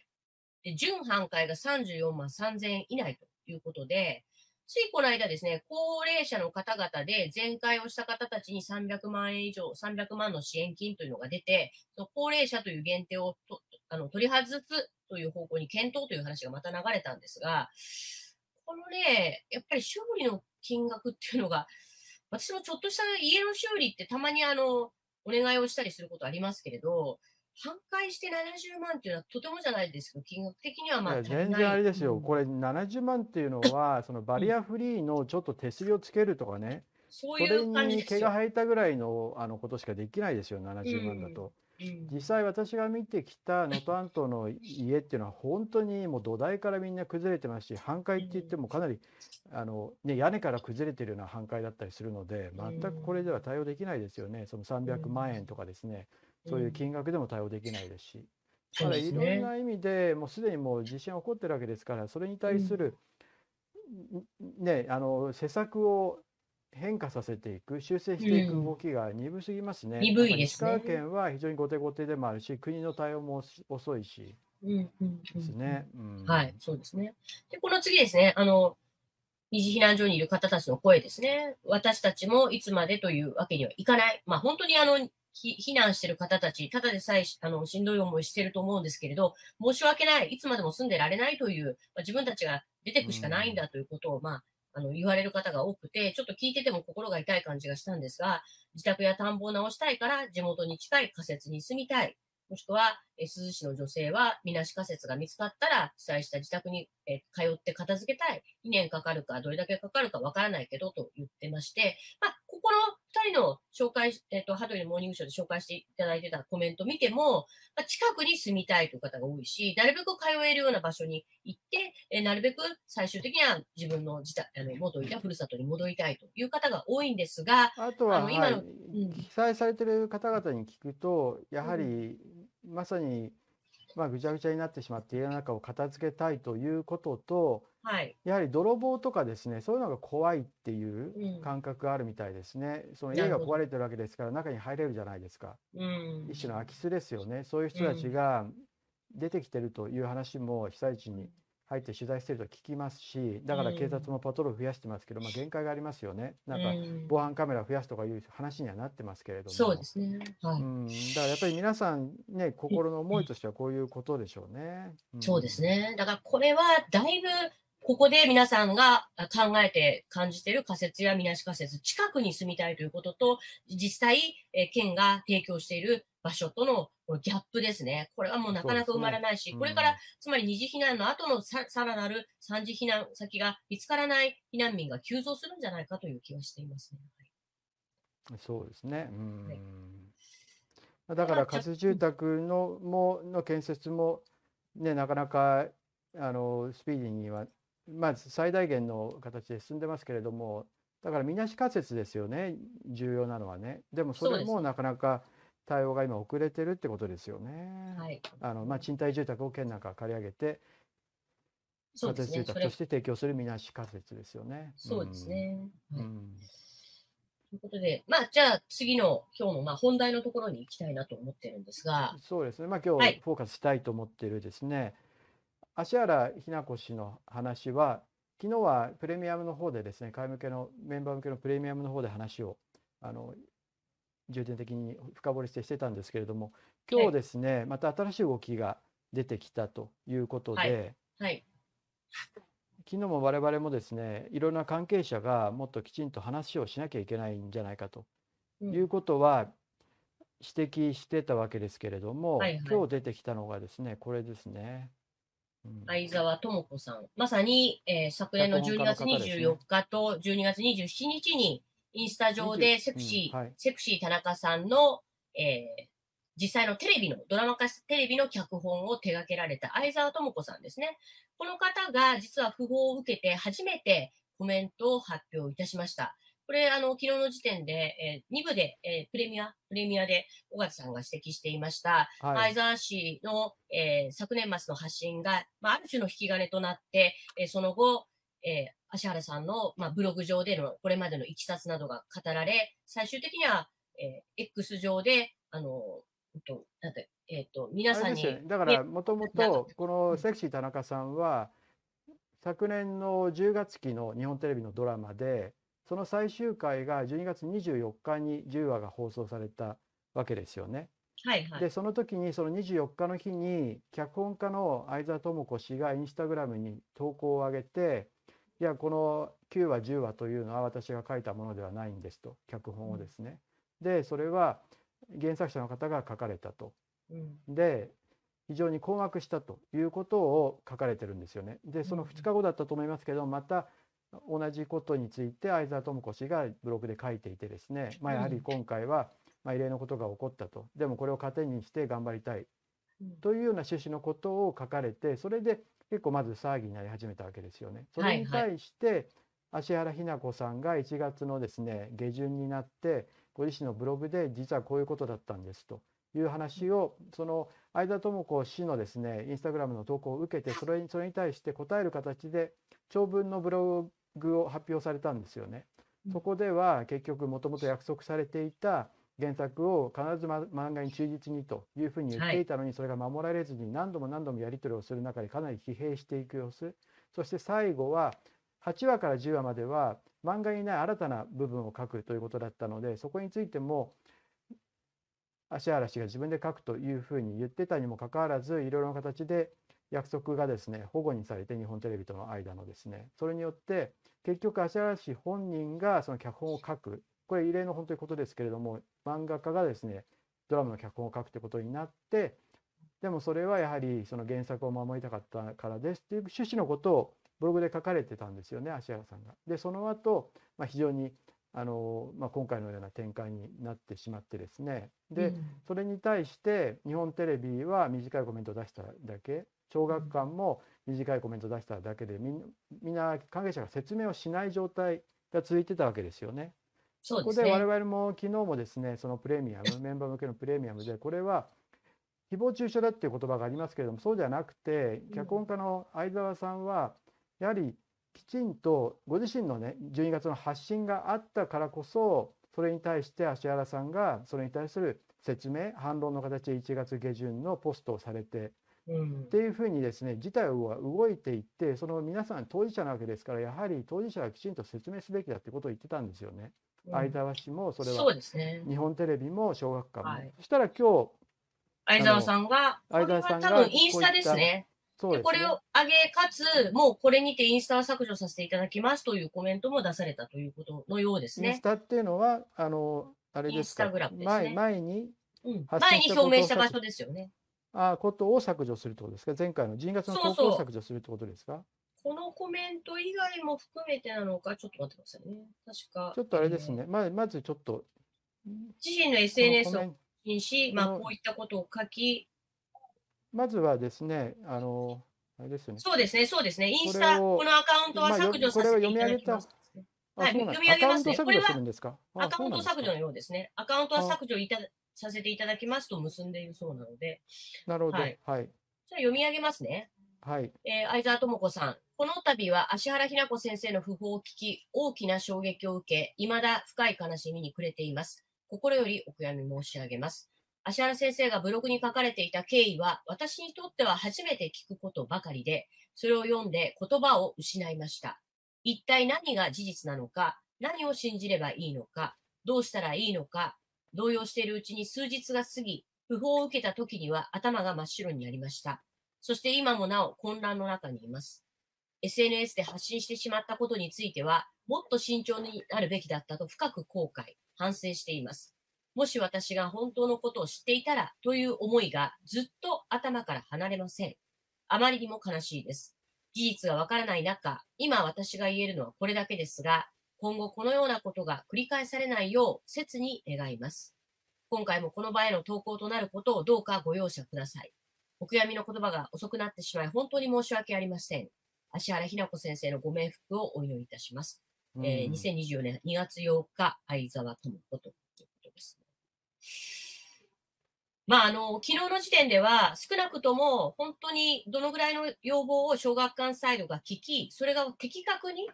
[SPEAKER 2] で、準半壊が34万3千円以内ということで、ついこの間ですね、高齢者の方々で全壊をした方たちに300万円以上、300万の支援金というのが出て、その高齢者という限定をとあの取り外すという方向に検討という話がまた流れたんですが、このね、やっぱり修理の金額っていうのが、私もちょっとした家の修理ってたまにあの、お願いをしたりすることありますけれど、半壊して70万っていうのはとてもじゃないですけど、金額的にはまあ
[SPEAKER 1] 全然あれですよ、
[SPEAKER 2] うん。
[SPEAKER 1] これ70万っていうのは、そのバリアフリーのちょっと手すりをつけるとかね、
[SPEAKER 2] そういう感じ
[SPEAKER 1] に
[SPEAKER 2] で。
[SPEAKER 1] 毛が生えたぐらいのあのことしかできないですよ、70万だと。
[SPEAKER 2] うん。
[SPEAKER 1] 実際私が見てきた能登半島の家っていうのは本当にもう土台からみんな崩れてますし半壊って言ってもかなりあの、ね、屋根から崩れてるような半壊だったりするので全くこれでは対応できないですよね。その300万円とかですねそういう金額でも対応できないですしだからいろんな意味でもうすでにもう地震起こってるわけですからそれに対するんねあの施策を変化させていく修正していく動きが鈍すぎますね。
[SPEAKER 2] 鈍いですね
[SPEAKER 1] 石川県は非常に後手後手でもあるし国の対応も遅遅いし、
[SPEAKER 2] うんうん
[SPEAKER 1] ですね。
[SPEAKER 2] うん、はい、そうですね。で、この次ですね、あの、二次避難所にいる方たちの声ですね。私たちもいつまでというわけにはいかない。まあ本当にあの、避難している方たち、ただでさえあのしんどい思いしていると思うんですけれど、申し訳ない、いつまでも住んでられないという、まあ、自分たちが出てくしかないんだということを、まあ、あの言われる方が多くて、ちょっと聞いてても心が痛い感じがしたんですが、自宅や田んぼを直したいから地元に近い仮設に住みたい。もしくは、え珠洲市の女性は、みなし仮設が見つかったら、被災した自宅に、え通って片付けたい。2年かかるか、どれだけかかるかわからないけど、と言ってまして、まあ、ここの2人の紹介、えっ、ー、と、ハドリのモーニングショーで紹介していただいてたコメント見ても、まあ、近くに住みたいという方が多いし、なるべく通えるような場所に行って、えー、なるべく最終的には自分の自宅、あの、元いたふるさとに戻りたいという方が多いんですが、
[SPEAKER 1] あとは、今の、はい、うん、被災されている方々に聞くと、やはり、うん。まさに、まあ、ぐちゃぐちゃになってしまって家の中を片付けたいということと、
[SPEAKER 2] はい、
[SPEAKER 1] やはり泥棒とかですねそういうのが怖いっていう感覚があるみたいですね、うん、その家が壊れてるわけですから中に入れるじゃないですか、
[SPEAKER 2] うん、
[SPEAKER 1] 一種の空き巣ですよね。そういう人たちが出てきてるという話も被災地に入って取材してると聞きますしだから警察もパトロール増やしてますけど、まあ、限界がありますよね。なんか防犯カメラ増やすとかいう話にはなってますけれども。
[SPEAKER 2] そうですね、
[SPEAKER 1] はい、うん、だからやっぱり皆さんね心の思いとしてはこういうことでしょうね。
[SPEAKER 2] うん、そうですね。だからこれはだいぶここで皆さんが考えて感じている仮説やみなし仮説、近くに住みたいということと、実際、え県が提供している場所とのギャップですね。これはもうなかなか生まれないし、ねうん、これから、つまり二次避難の後のさらなる三次避難先が見つからない避難民が急増するんじゃないかという気がしていますね。
[SPEAKER 1] そうですね。うん、はい、だから仮設住宅のもの建設もねなかなかあのスピーディーにはまず最大限の形で進んでますけれどもだからみなし仮説ですよね。重要なのはね。でもそれもなかなか対応が今遅れてるってことですよね。
[SPEAKER 2] はい、
[SPEAKER 1] あのまあ、賃貸住宅を県なんか借り上げて仮設住宅として提供するみなし仮説ですよね。
[SPEAKER 2] そうですね、うん、はい。ということで、まあ、じゃあ次の今日のまあ本題のところに行きたいなと思ってるんですが。
[SPEAKER 1] そうですね。まあ今日フォーカスしたいと思っているですね、はい芦原日奈子氏の話は昨日はプレミアムの方でですね会向けのメンバー向けのプレミアムの方で話をあの重点的に深掘りしてしてたんですけれども今日ですね、はい、また新しい動きが出てきたということで、はい。
[SPEAKER 2] はい、
[SPEAKER 1] 昨日も我々もですねいろんな関係者がもっときちんと話をしなきゃいけないんじゃないかということは指摘してたわけですけれども、はいはい、今日出てきたのがですねこれですね。
[SPEAKER 2] 相沢智子さん。まさに、えー、昨年の12月24日と12月27日に、インスタ上でセクシー、うんはい、セクシー田中さんの、えー、実際のテレビの、ドラマ化テレビの脚本を手掛けられた相沢智子さんですね。この方が実は訃報を受けて初めてコメントを発表いたしました。これ、あの、昨日の時点で、えー、2部で、えー、プレミア、プレミアで、尾形さんが指摘していました、はい、相沢氏の、えー、昨年末の発信が、まあ、ある種の引き金となって、えー、その後、えー、芦原さんの、まあ、ブログ上でのこれまでのいきさつなどが語られ、最終的には、えー、X 上で、あの、と、なんて、えっ、ー、と、皆さんに。
[SPEAKER 1] だから、もともと、このセクシー田中さんは、昨年の10月期の日本テレビのドラマで、その最終回が12月24日に10話が放送されたわけですよね。
[SPEAKER 2] はいはい、
[SPEAKER 1] でその時にその24日の日に脚本家の相沢智子氏がインスタグラムに投稿を上げていやこの9話10話というのは私が書いたものではないんですと脚本をですね。でそれは原作者の方が書かれたと。
[SPEAKER 2] うん、
[SPEAKER 1] で非常に困惑したということを書かれてるんですよね。でその2日後だったと思いますけどまた同じことについて相沢智子氏がブログで書いていてですね、まあ、やはり今回はま異例のことが起こったと。でもこれを糧にして頑張りたい。というような趣旨のことを書かれてそれで結構まず騒ぎになり始めたわけですよね。それに対して芦原日奈子さんが1月のですね下旬になってご自身のブログで実はこういうことだったんですという話をその相田智子氏のですねインスタグラムの投稿を受けてそれにそれに対して答える形で長文のブログを発表されたんですよね。そこでは結局もともと約束されていた原作を必ず、ま、漫画に忠実にというふうに言っていたのに、それが守られずに何度も何度もやり取りをする中でかなり疲弊していく様子。そして最後は8話から10話までは漫画にない新たな部分を書くということだったのでそこについても芦原氏が自分で書くというふうに言ってたにもかかわらずいろいろな形で約束がですね保護にされて日本テレビとの間のですねそれによって結局芦原氏本人がその脚本を書くこれ異例の本当にことですけれども漫画家がですねドラマの脚本を書くということになってでもそれはやはりその原作を守りたかったからですっていう趣旨のことをブログで書かれてたんですよね芦原さんが。でその後、まあ非常にあの、まあ、今回のような展開になってしまってですね。で、それに対して日本テレビは短いコメントを出しただけ。小学館も短いコメントを出しただけでみんな関係者が説明をしない状態が続いてたわけですよね。
[SPEAKER 2] そ
[SPEAKER 1] こで我々も昨日もですねそのプレミアム メンバー向けのプレミアムでこれは誹謗中傷だっていう言葉がありますけれどもそうじゃなくて脚本家の相沢さんはやはりきちんとご自身のね12月の発信があったからこそそれに対して芦原さんがそれに対する説明反論の形で1月下旬のポストをされて、うん、っていうふうにですね事態は動いていってその皆さん当事者なわけですからやはり当事者がきちんと説明すべきだってことを言ってたんですよね。うん、相沢氏もそれは日本テレビも小学館も。はい、そしたら今日
[SPEAKER 2] 相沢さんが、相沢さんが多分インスタですね。そうでこれを上げ、かつ、もうこれにてインスタは削除させていただきますというコメントも出されたということのようですね。
[SPEAKER 1] インスタっていうのは、あの、あれですか、インスタグラムですね、前前に、
[SPEAKER 2] うん、前に表明した場所ですよね。
[SPEAKER 1] ああ、ことを削除するってことですか？前回の10月の投稿を削除するってことですか？
[SPEAKER 2] このコメント以外も含めてなのか、ちょっと待ってくださいね。確か。
[SPEAKER 1] ちょっとあれですね。えー、ままずちょっと。
[SPEAKER 2] 自身の SNS を禁止、まあ、こういったことを書き、
[SPEAKER 1] まずはですね、あの、あれですね。
[SPEAKER 2] そうですね、そうですね。インスタ、このアカウントは削除させていただきます。はい、読み上げますね。これはアカウント削除のようですね。アカウントは削除いたさせていただきますと結んでいるそうなので。
[SPEAKER 1] なるほど。はい。じゃあ
[SPEAKER 2] 読み上げますね。
[SPEAKER 1] はい。
[SPEAKER 2] えー、相沢智子さん。この度は芦原ひな子先生の訃報を聞き、大きな衝撃を受け、未だ深い悲しみに暮れています。心よりお悔やみ申し上げます。芦原先生がブログに書かれていた経緯は、私にとっては初めて聞くことばかりで、それを読んで言葉を失いました。一体何が事実なのか、何を信じればいいのか、どうしたらいいのか、動揺しているうちに数日が過ぎ、訃報を受けた時には頭が真っ白になりました。そして今もなお混乱の中にいます。SNS で発信してしまったことについては、もっと慎重になるべきだったと深く後悔、反省しています。もし私が本当のことを知っていたらという思いがずっと頭から離れません。あまりにも悲しいです。事実がわからない中、今私が言えるのはこれだけですが、今後このようなことが繰り返されないよう切に願います。今回もこの場への投稿となることをどうかご容赦ください。お悔やみの言葉が遅くなってしまい本当に申し訳ありません。芦原ひな子先生のご冥福をお祈りいたします。うん、えー、2024年2月8日、相沢智子とまあ、あの、昨日の時点では、少なくとも、本当にどのぐらいの要望を小学館サイドが聞き、それが的確に、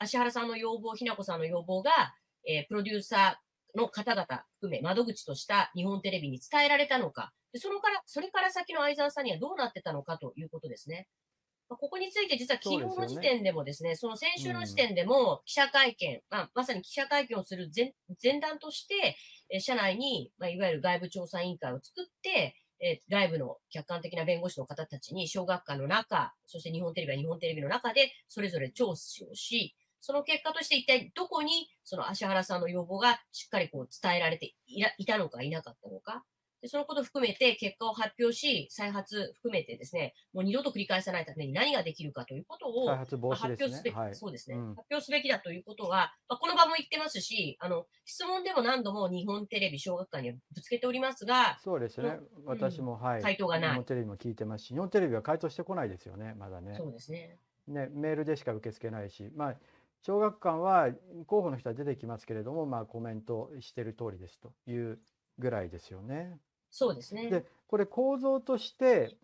[SPEAKER 2] 芦原さんの要望、ひなこさんの要望が、えー、プロデューサーの方々含め、窓口とした日本テレビに伝えられたのか、でそのから、それから先の相沢さんにはどうなってたのかということですね。まここについて実は昨日の時点でもですね、そ、ね、の先週の時点でも記者会見、うん、まあ、まさに記者会見をする前前段として、え社内に、まあ、いわゆる外部調査委員会を作って、えー、外部の客観的な弁護士の方たちに小学館の中、そして日本テレビは日本テレビの中でそれぞれ聴取をし、その結果として一体どこにその芦原さんの要望がしっかりこう伝えられていたのかいなかったのか、でそのことを含めて結果を発表し、再発含めてですね、もう二度と繰り返さないために何ができるかということを、
[SPEAKER 1] 発表すべき、
[SPEAKER 2] はい、そうですね、うん、発表すべきだということは、まあ、この場も言ってますし、あの、質問でも何度も日本テレビ小学館にはぶつけておりますが、
[SPEAKER 1] そうですね、私も、はい。
[SPEAKER 2] 回答がない。
[SPEAKER 1] 日本テレビも聞いてますし、日本テレビは回答してこないですよね、まだね。
[SPEAKER 2] そうですね。
[SPEAKER 1] ね、メールでしか受け付けないし、まあ、小学館は候補の人は出てきますけれども、まあ、コメントしてる通りですというぐらいですよね。
[SPEAKER 2] そうですね。
[SPEAKER 1] でこれ構造として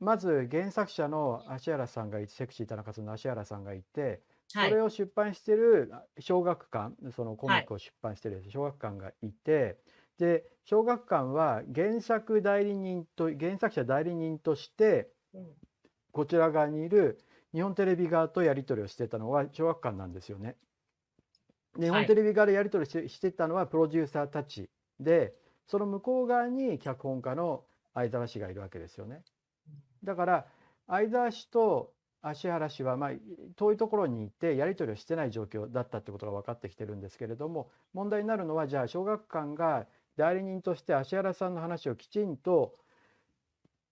[SPEAKER 1] まず原作者の芦原さんがいてセクシー田中さんの芦原さんがいてそれを出版してる小学館そのコミックを出版してる小学館がいて、で小学館は原作代理人と原作者代理人としてこちら側にいる日本テレビ側とやり取りをしてたのは小学館なんですよね。日本テレビ側でやり取りしてたのはプロデューサーたちでその向こう側に脚本家の相沢氏がいるわけですよね。だから相沢氏と芦原氏はまあ遠いところにいてやり取りをしてない状況だったってことが分かってきてるんですけれども問題になるのはじゃあ小学館が代理人として芦原さんの話をきちんと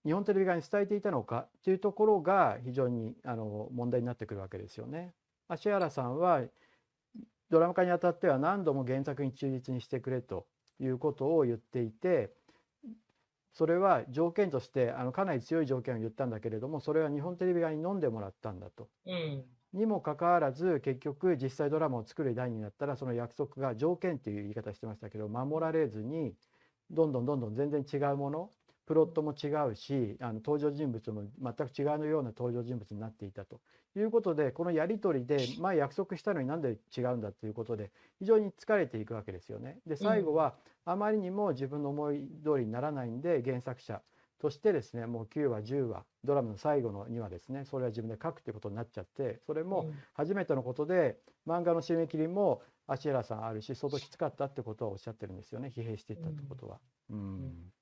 [SPEAKER 1] 日本テレビ側に伝えていたのかというところが非常にあの問題になってくるわけですよね。芦原さんはドラマ化にあたっては何度も原作に忠実にしてくれということを言っていてそれは条件としてあのかなり強い条件を言ったんだけれどもそれは日本テレビ側に飲んでもらったんだと。うん、にもかかわらず結局実際ドラマを作る代になったらその約束が条件っていう言い方してましたけど守られずにどんどんどんどん全然違うものプロットも違うしあの登場人物も全く違うような登場人物になっていたと。いうことでこのやり取りで前約束したのになんで違うんだということで非常に疲れていくわけですよね。で最後はあまりにも自分の思い通りにならないんで原作者としてですねもう9話10話ドラマの最後の2話ですねそれは自分で書くってことになっちゃってそれも初めてのことで漫画の締め切りも芦原さんあるし相当きつかったってことはおっしゃってるんですよね。疲弊していったってことは。うん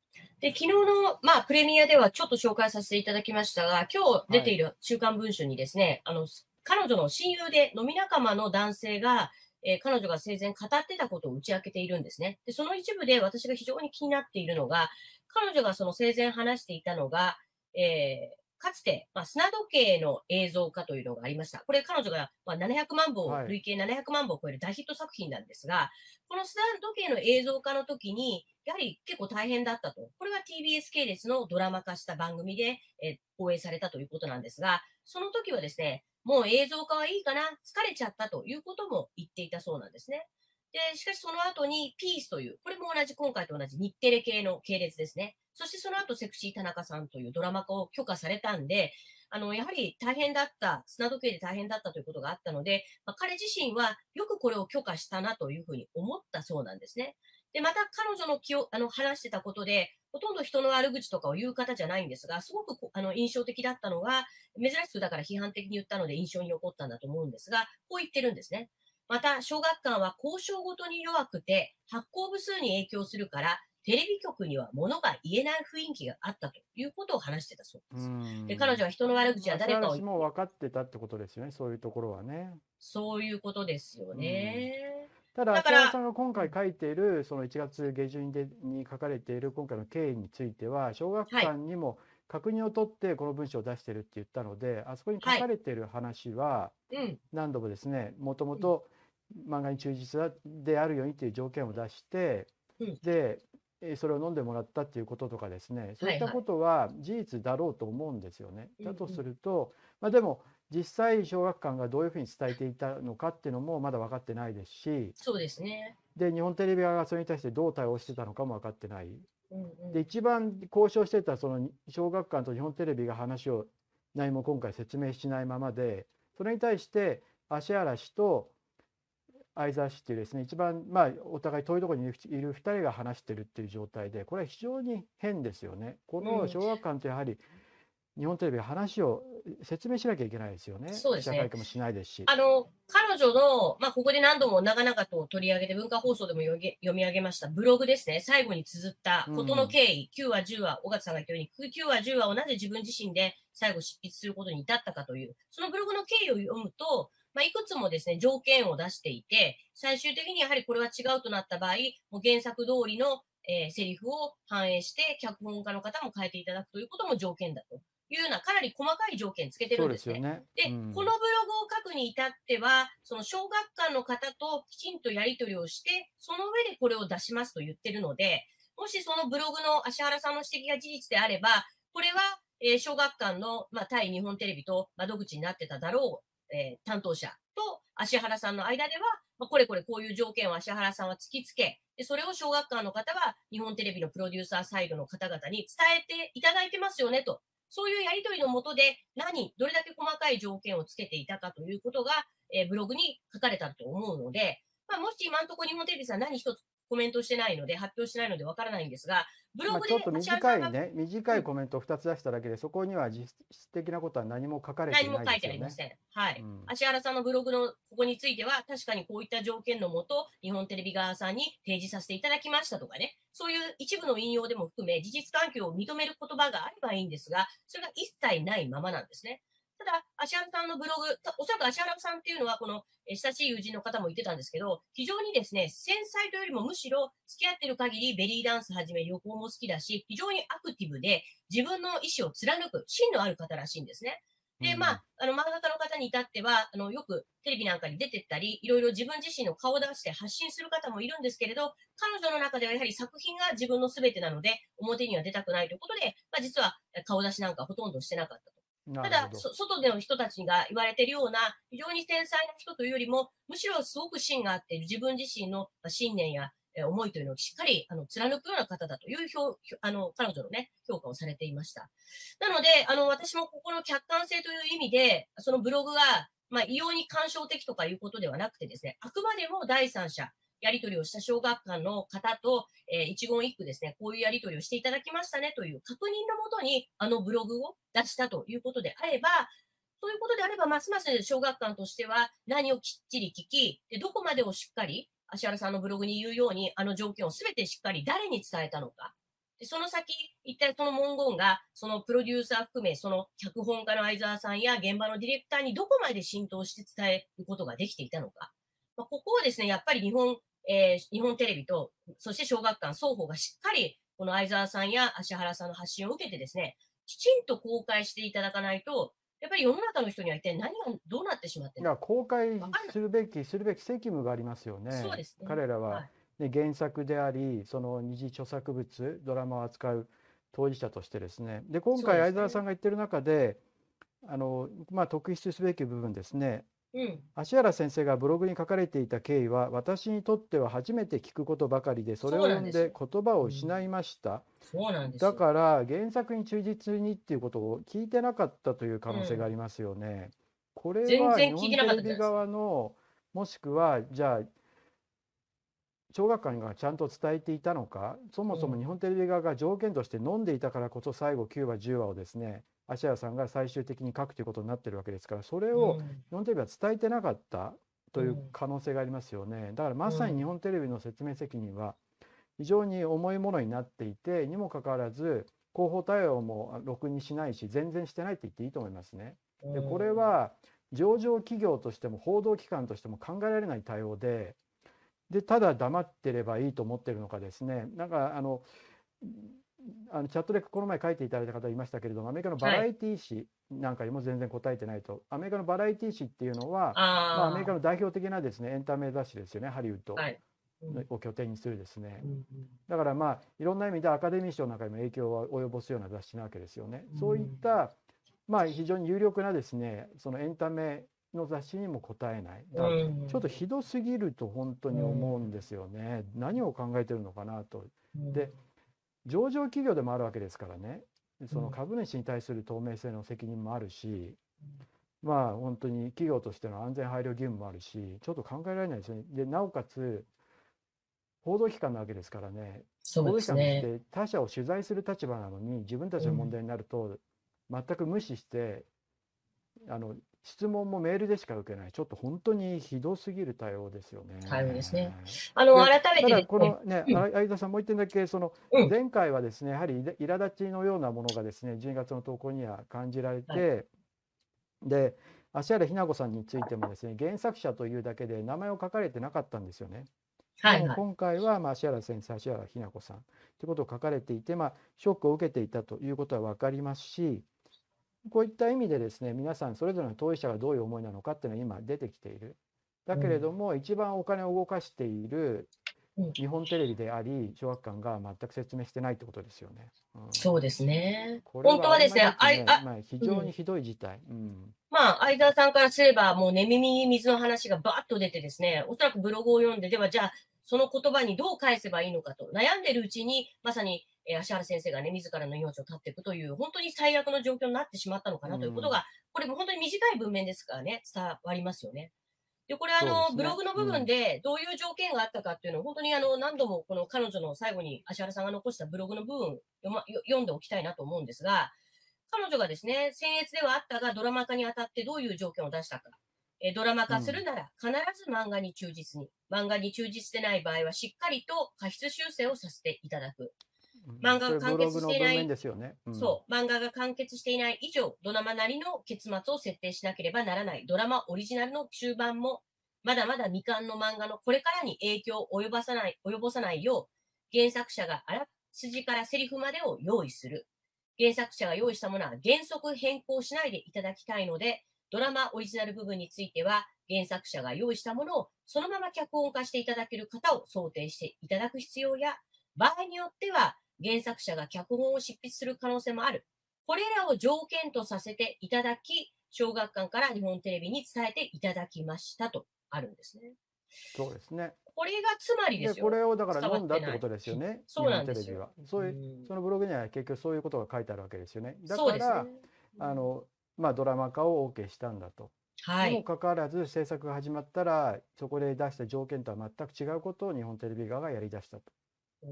[SPEAKER 2] で、昨日の、まあ、プレミアではちょっと紹介させていただきましたが、今日出ている週刊文春にですね、はい、あの、彼女の親友で飲み仲間の男性が、えー、彼女が生前語ってたことを打ち明けているんですね。で、その一部で私が非常に気になっているのが、彼女がその生前話していたのが、えー、かつて、まあ、砂時計の映像化というのがありました。これ彼女が、まあ、700万本、累計700万本を超える大ヒット作品なんですが、この砂時計の映像化の時に、やはり結構大変だったと。これは TBS 系列のドラマ化した番組で、え放映されたということなんですが、その時はですね、もう映像化はいいかな、疲れちゃったということも言っていたそうなんですね。で、しかしその後にピースという、これも同じ、今回と同じ日テレ系の系列ですね。そしてその後セクシー田中さんというドラマ化を許可されたんで、あの、やはり大変だった、砂時計で大変だったということがあったので、まあ、彼自身はよくこれを許可したなというふうに思ったそうなんですね。で、また彼女の気を、あの、話してたことで、ほとんど人の悪口とかを言う方じゃないんですが、すごくあの印象的だったのが、珍しくだから批判的に言ったので印象に残ったんだと思うんですが、こう言ってるんですね。また、小学館は交渉ごとに弱くて、発行部数に影響するから、テレビ局には物が言えない雰囲気があったということを話してたそうです。で彼女は人の悪口は誰かを。
[SPEAKER 1] も分かってたってことですよね、そういうところはね。
[SPEAKER 2] そういうことですよね。
[SPEAKER 1] ただ、ださんが今回書いている、その1月下旬でに書かれている今回の経緯については、小学館にも確認を取ってこの文章を出してるって言ったので、あそこに書かれている話は、何度もですね、もともと漫画に忠実であるようにという条件を出して、で、それを飲んでもらったっていうこととかですねそういったことは事実だろうと思うんですよね。だとすると、まあ、でも実際小学館がどういうふうに伝えていたのかっていうのもまだ分かってないですし
[SPEAKER 2] そうですね。
[SPEAKER 1] で日本テレビ側がそれに対してどう対応してたのかも分かってない。で一番交渉してたその小学館と日本テレビが話を何も今回説明しないままでそれに対して芦原氏と相沢氏っていうですね一番まあお互い遠いところにいる2人が話してるっていう状態でこれは非常に変ですよね。この小学館とやはり日本テレビが話を説明しなきゃいけないですよね。
[SPEAKER 2] そうですね。
[SPEAKER 1] もしないですし。
[SPEAKER 2] あの彼女のまあここで何度も長々と取り上げて文化放送でも読み上げましたブログですね。最後に綴ったことの経緯、うん、9話10話尾形さんが言ったように9話10話をなぜ自分自身で最後執筆することに至ったかというそのブログの経緯を読むとまあ、いくつもですね、条件を出していて、最終的にやはりこれは違うとなった場合、もう原作通りの、えー、セリフを反映して、脚本家の方も変えていただくということも条件だというような、かなり細かい条件つけてるんですね。で、ねうん、このブログを書くに至っては、その小学館の方ときちんとやり取りをして、その上でこれを出しますと言ってるので、もしそのブログの芦原さんの指摘が事実であれば、これは、えー、小学館の、まあ、対日本テレビと窓口になってただろうえー、担当者と芦原さんの間では、まあ、これこれこういう条件を芦原さんは突きつけ、でそれを小学館の方は日本テレビのプロデューサーサイドの方々に伝えていただいてますよねと。そういうやりとりのもとで何、どれだけ細かい条件をつけていたかということが、えー、ブログに書かれたと思うので、まあ、もし今のところ日本テレビさん何一つコメントしてないので、発表してないのでわからないんですが、
[SPEAKER 1] ブログで、ちょっと短いね、短いコメントを2つ出しただけで、そこには実質的なことは何も書かれてない、
[SPEAKER 2] ね、何も書いてありません。はい。うん、芦原さんのブログのここについては、確かにこういった条件のもと、日本テレビ側さんに提示させていただきましたとかね、そういう一部の引用でも含め、事実関係を認める言葉があればいいんですが、それが一切ないままなんですね。ただ、芦原さんのブログ、おそらく芦原さんっていうのは、この、え親しい友人の方も言ってたんですけど、非常にですね、繊細というよりもむしろ付き合ってる限りベリーダンスはじめ旅行も好きだし、非常にアクティブで自分の意思を貫く芯のある方らしいんですね。で、まあ、あの、漫画家の方に至っては、あの、よくテレビなんかに出てったり、いろいろ自分自身の顔を出して発信する方もいるんですけれど、彼女の中ではやはり作品が自分の全てなので、表には出たくないということで、まあ、実は顔出しなんかほとんどしてなかったと。ただ、外での人たちが言われているような、非常に繊細な人というよりも、むしろすごく芯があって自分自身の信念や思いというのをしっかりあの貫くような方だという評あの彼女の、ね、評価をされていました。なので、あの私もここの客観性という意味で、そのブログが、まあ、異様に感傷的とかいうことではなくてですね、あくまでも第三者、やり取りをした小学館の方と、えー、一言一句ですね、こういうやり取りをしていただきましたねという確認のもとに、あのブログを出したということであれば、そういうことであれば、ますます小学館としては何をきっちり聞き、でどこまでをしっかり、芦原さんのブログに言うように、あの条件をすべてしっかり誰に伝えたのか。でその先、一体その文言が、そのプロデューサー含め、その脚本家の相沢さんや現場のディレクターにどこまで浸透して伝えることができていたのか。まあ、ここをですね、やっぱり日本えー、日本テレビと、そして小学館双方がしっかり、この相沢さんや芦原さんの発信を受けてですね、きちんと公開していただかないと、やっぱり世の中の人には一体何がどうなってしまってる
[SPEAKER 1] のか。公開するべき、するべき責務がありますよね。
[SPEAKER 2] そうですね。
[SPEAKER 1] 彼らは、ね、原作であり、その二次著作物、ドラマを扱う当事者としてですね。で、今回相沢さんが言ってる中で、あの、まあ、特筆すべき部分ですね。
[SPEAKER 2] うん、
[SPEAKER 1] 芦原先生がブログに書かれていた経緯は私にとっては初めて聞くことばかりでそれを読んで言葉を失いました、
[SPEAKER 2] そうなんです
[SPEAKER 1] だから原作に忠実にっていうことを聞いてなかったという可能性がありますよね。うん、これは日本テレビ側のもしくはじゃあ小学館がちゃんと伝えていたのか？そもそも日本テレビ側が条件として飲んでいたからこそ最後9話10話をですね芦屋さんが最終的に書くということになってるわけですからそれを日本テレビは伝えてなかったという可能性がありますよね。だからまさに日本テレビの説明責任は非常に重いものになっていてにもかかわらず広報対応もろくにしないし全然してないって言っていいと思いますね。でこれは上場企業としても報道機関としても考えられない対応ででただ黙ってればいいと思ってるのかですねなんかあのあのチャットでこの前書いていただいた方いましたけれどもアメリカのバラエティ誌なんかにも全然答えてないと、はい、アメリカのバラエティ誌っていうのはまあ、アメリカの代表的なですねエンタメ雑誌ですよねハリウッド。を拠点にするですね、だからまあいろんな意味でアカデミー賞なんかにも影響を及ぼすような雑誌なわけですよね。そういったまあ非常に有力なですねそのエンタメの雑誌にも答えない。ちょっとひどすぎると本当に思うんですよね。何を考えてるのかなと。で、上場企業でもあるわけですからね。その株主に対する透明性の責任もあるし、まあ本当に企業としての安全配慮義務もあるし、ちょっと考えられないですよね。で、なおかつ、報道機関なわけですからね、
[SPEAKER 2] 報道機関と
[SPEAKER 1] して他者を取材する立場なのに、自分たちの問題になると、全く無視して、あの質問もメールでしか受けない、ちょっと本当にひどすぎる対応ですよね。
[SPEAKER 2] 対応ですね。あの、改めて、
[SPEAKER 1] ただ、このね、相田さん、もう一点だけ、その、前回はですね、やはり苛立ちのようなものがですね、12月の投稿には感じられて、で、芦原ひな子さんについてもですね、原作者というだけで名前を書かれてなかったんですよね。はい、はい、今回は、まあ、芦原先生、芦原ひな子さんということを書かれていて、まあ、ショックを受けていたということは分かりますし、こういった意味でですね皆さんそれぞれの当事者がどういう思いなのかっていうのは今出てきている。だけれども、うん、一番お金を動かしている日本テレビであり小学館が全く説明してないってことですよね。
[SPEAKER 2] うん、そうですね。本当はですね、あ
[SPEAKER 1] あまあ、非常にひどい事態。うん、
[SPEAKER 2] まあ、相沢さんからすれば、もう寝耳に水の話がバーッと出てですね、おそらくブログを読んで、ではじゃあ、その言葉にどう返せばいいのかと悩んでるうちに、まさにえー、芦原先生がね、自らの命を絶っていくという、本当に最悪の状況になってしまったのかなということが、うん、これも本当に短い文面ですからね、伝わりますよね。で、これあの、ね、ブログの部分でどういう条件があったかっていうのを、本当にあの、何度もこの彼女の最後に芦原さんが残したブログの部分読,、ま、読んでおきたいなと思うんですが、彼女がですね、僭越ではあったが、ドラマ化にあたってどういう条件を出したか。えドラマ化するなら、必ず漫画に忠実に。漫画に忠実でない場合は、しっかりと過失修正をさせていただく。漫画が完結していない、
[SPEAKER 1] ね。うん、
[SPEAKER 2] そう、漫画が完結していない以上、ドラマなりの結末を設定しなければならない。ドラマオリジナルの終盤も、まだまだ未完の漫画のこれからに影響を及ぼさない、及ぼさないよう、原作者があらすじからセリフまでを用意する。原作者が用意したものは原則変更しないでいただきたいので、ドラマオリジナル部分については、原作者が用意したものをそのまま脚本化していただける方を想定していただく必要や、場合によっては原作者が脚本を執筆する可能性もある。これらを条件とさせていただき、小学館から日本テレビに伝えていただきましたとあるんですね。
[SPEAKER 1] そうですね。
[SPEAKER 2] これがつまりですよ。
[SPEAKER 1] これをだから読んだってことですよね。
[SPEAKER 2] そうなんですよ。
[SPEAKER 1] そういう、そのブログには結局そういうことが書いてあるわけですよね。だから、ね、あの、まあドラマ化を OK したんだと。はい、にもかかわらず制作が始まったらそこで出した条件とは全く違うことを日本テレビ側がやりだしたと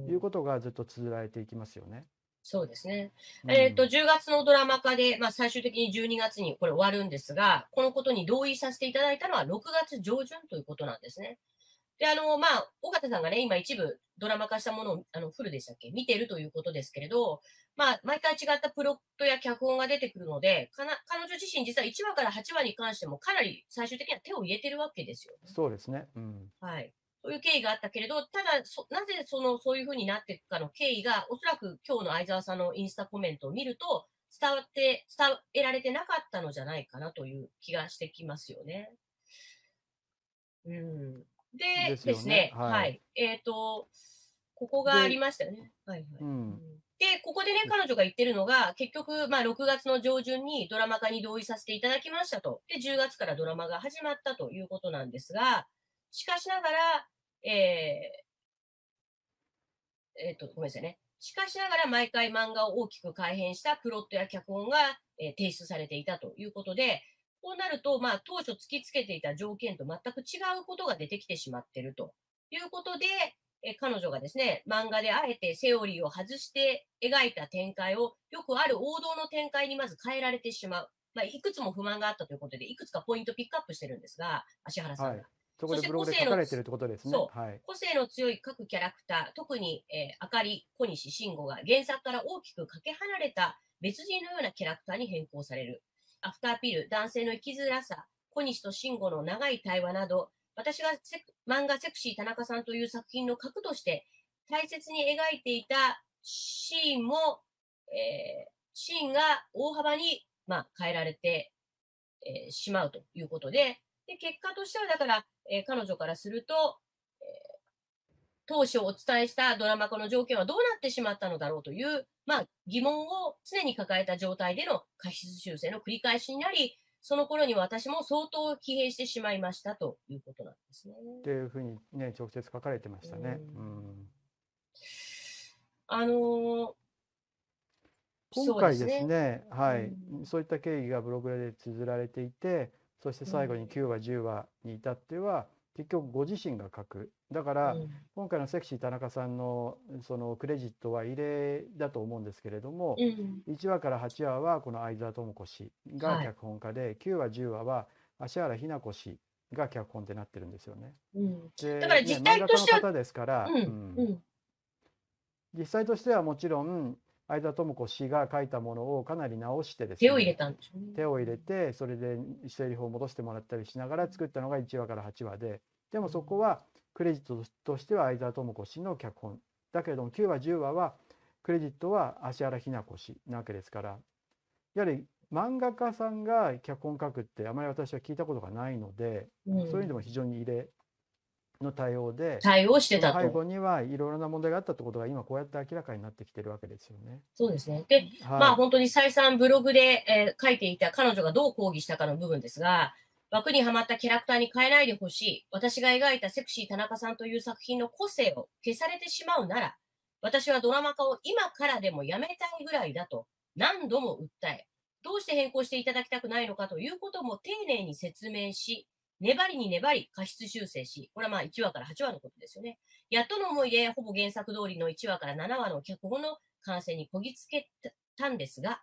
[SPEAKER 1] いうことがずっと綴られていきますよね。
[SPEAKER 2] そうですね。うん、えっ、ー、と、10月のドラマ化で、まあ、最終的に12月にこれ終わるんですが、このことに同意させていただいたのは6月上旬ということなんですね。で、あの、まあ、尾形さんがね、今一部ドラマ化したものを、あの、フルでしたっけ？見てるということですけれど、まあ、毎回違ったプロットや脚本が出てくるので、かな彼女自身実は1話から8話に関してもかなり最終的には手を入れてるわけですよ、
[SPEAKER 1] ね。そうですね。うん。
[SPEAKER 2] はい。そういう経緯があったけれど、ただ、なぜその、そういうふうになっていくかの経緯が、おそらく今日の相沢さんのインスタコメントを見ると、伝わって、伝えられてなかったのじゃないかなという気がしてきますよね。うん。でですね、はい、はい。えっ、ー、と、ここがありましたよね。はいはい。うん、で、ここでね、彼女が言ってるのが、結局、まあ、6月の上旬にドラマ化に同意させていただきましたと。で、10月からドラマが始まったということなんですが、しかしながら、えー、えっ、ー、と、ごめんなさいね。しかしながら毎回漫画を大きく改変したプロットや脚本が、えー、提出されていたということで、こうなると、まあ、当初突きつけていた条件と全く違うことが出てきてしまっているということで、え彼女がですね、漫画であえてセオリーを外して描いた展開を、よくある王道の展開にまず変えられてしまう。まあ、いくつも不満があったということで、いくつかポイントピックアップしてるんですが、芦原さんが。はい
[SPEAKER 1] そこでブログで書かれてるってことですね。
[SPEAKER 2] はい、個性の強い各キャラクター、特に、えー、あかり、小西、慎吾が原作から大きくかけ離れた別人のようなキャラクターに変更される。アフターピル、男性の生きづらさ、小西と慎吾の長い対話など、私が漫画セクシー田中さんという作品の核として大切に描いていたシーンも、えー、シーンが大幅に、まあ、変えられて、えー、しまうということで、で、結果としては、だから、えー、彼女からすると、えー、当初お伝えしたドラマ化の条件はどうなってしまったのだろうという、まあ、疑問を常に抱えた状態での過失修正の繰り返しになり、その頃に私も相当疲弊してしまいましたということなんですね。
[SPEAKER 1] っていうふうにね、直接書かれてましたね。うん、
[SPEAKER 2] あのー、
[SPEAKER 1] 今回ですね、すね。はい、うん、そういった経緯がブログで綴られていて、そして最後に9話10話に至っては結局ご自身が書く。だから今回のセクシー田中さんのそのクレジットは異例だと思うんですけれども1話から8話はこの相沢智子氏が脚本家で9話10話は芦原日奈子氏が脚本ってなってるんですよね。
[SPEAKER 2] でだから実態としては、
[SPEAKER 1] 方ですから、実際としてはもちろん相田智子氏が書いたものをかなり直してです
[SPEAKER 2] ね手を入れたんでしょうね。
[SPEAKER 1] 手を入れてそれでセリフを戻してもらったりしながら作ったのが1話から8話で。でもそこはクレジットとしては相田智子氏の脚本。だけれども9話10話はクレジットは芦原日奈子氏なわけですからやはり漫画家さんが脚本書くってあまり私は聞いたことがないので、うん、そういう意味でも非常に異例の対応で
[SPEAKER 2] 対応してた
[SPEAKER 1] と背後にはいろいろな問題があったってことが今こうやって明らかになってきてるわけですよね。
[SPEAKER 2] そうですね。で、はい、まあ本当に再三ブログで、えー、書いていた彼女がどう抗議したかの部分ですが、枠にはまったキャラクターに変えないでほしい。私が描いたセクシー田中さんという作品の個性を消されてしまうなら、私はドラマ化を今からでもやめたいぐらいだと何度も訴え、どうして変更していただきたくないのかということも丁寧に説明し、粘りに粘り過失修正し、これはまあ1話から8話のことですよね。やっとの思いでほぼ原作通りの1話から7話の脚本の完成にこぎつけたんですが、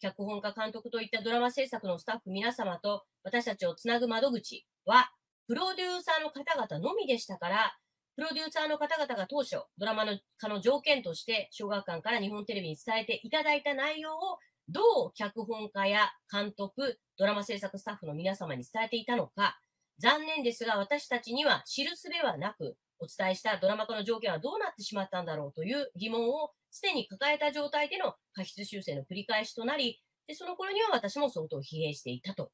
[SPEAKER 2] 脚本家監督といったドラマ制作のスタッフ皆様と私たちをつなぐ窓口は、プロデューサーの方々のみでしたから、プロデューサーの方々が当初、ドラマの化の条件として、小学館から日本テレビに伝えていただいた内容を、どう脚本家や監督、ドラマ制作スタッフの皆様に伝えていたのか、残念ですが私たちには知るすべはなく、お伝えしたドラマ化の条件はどうなってしまったんだろうという疑問をすでに抱えた状態での過失修正の繰り返しとなり、でその頃には私も相当疲弊していたと。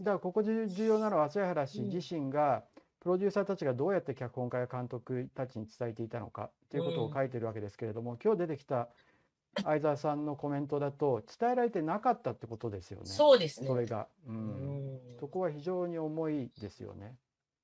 [SPEAKER 1] だからここで重要なのは芦原氏自身が、プロデューサーたちがどうやって脚本家や監督たちに伝えていたのかということを書いてるわけですけれども、うん、今日出てきた相沢さんのコメントだと伝えられてなかったってことですよね。
[SPEAKER 2] そうですね。
[SPEAKER 1] それが、うん、そこは非常に重いですよね。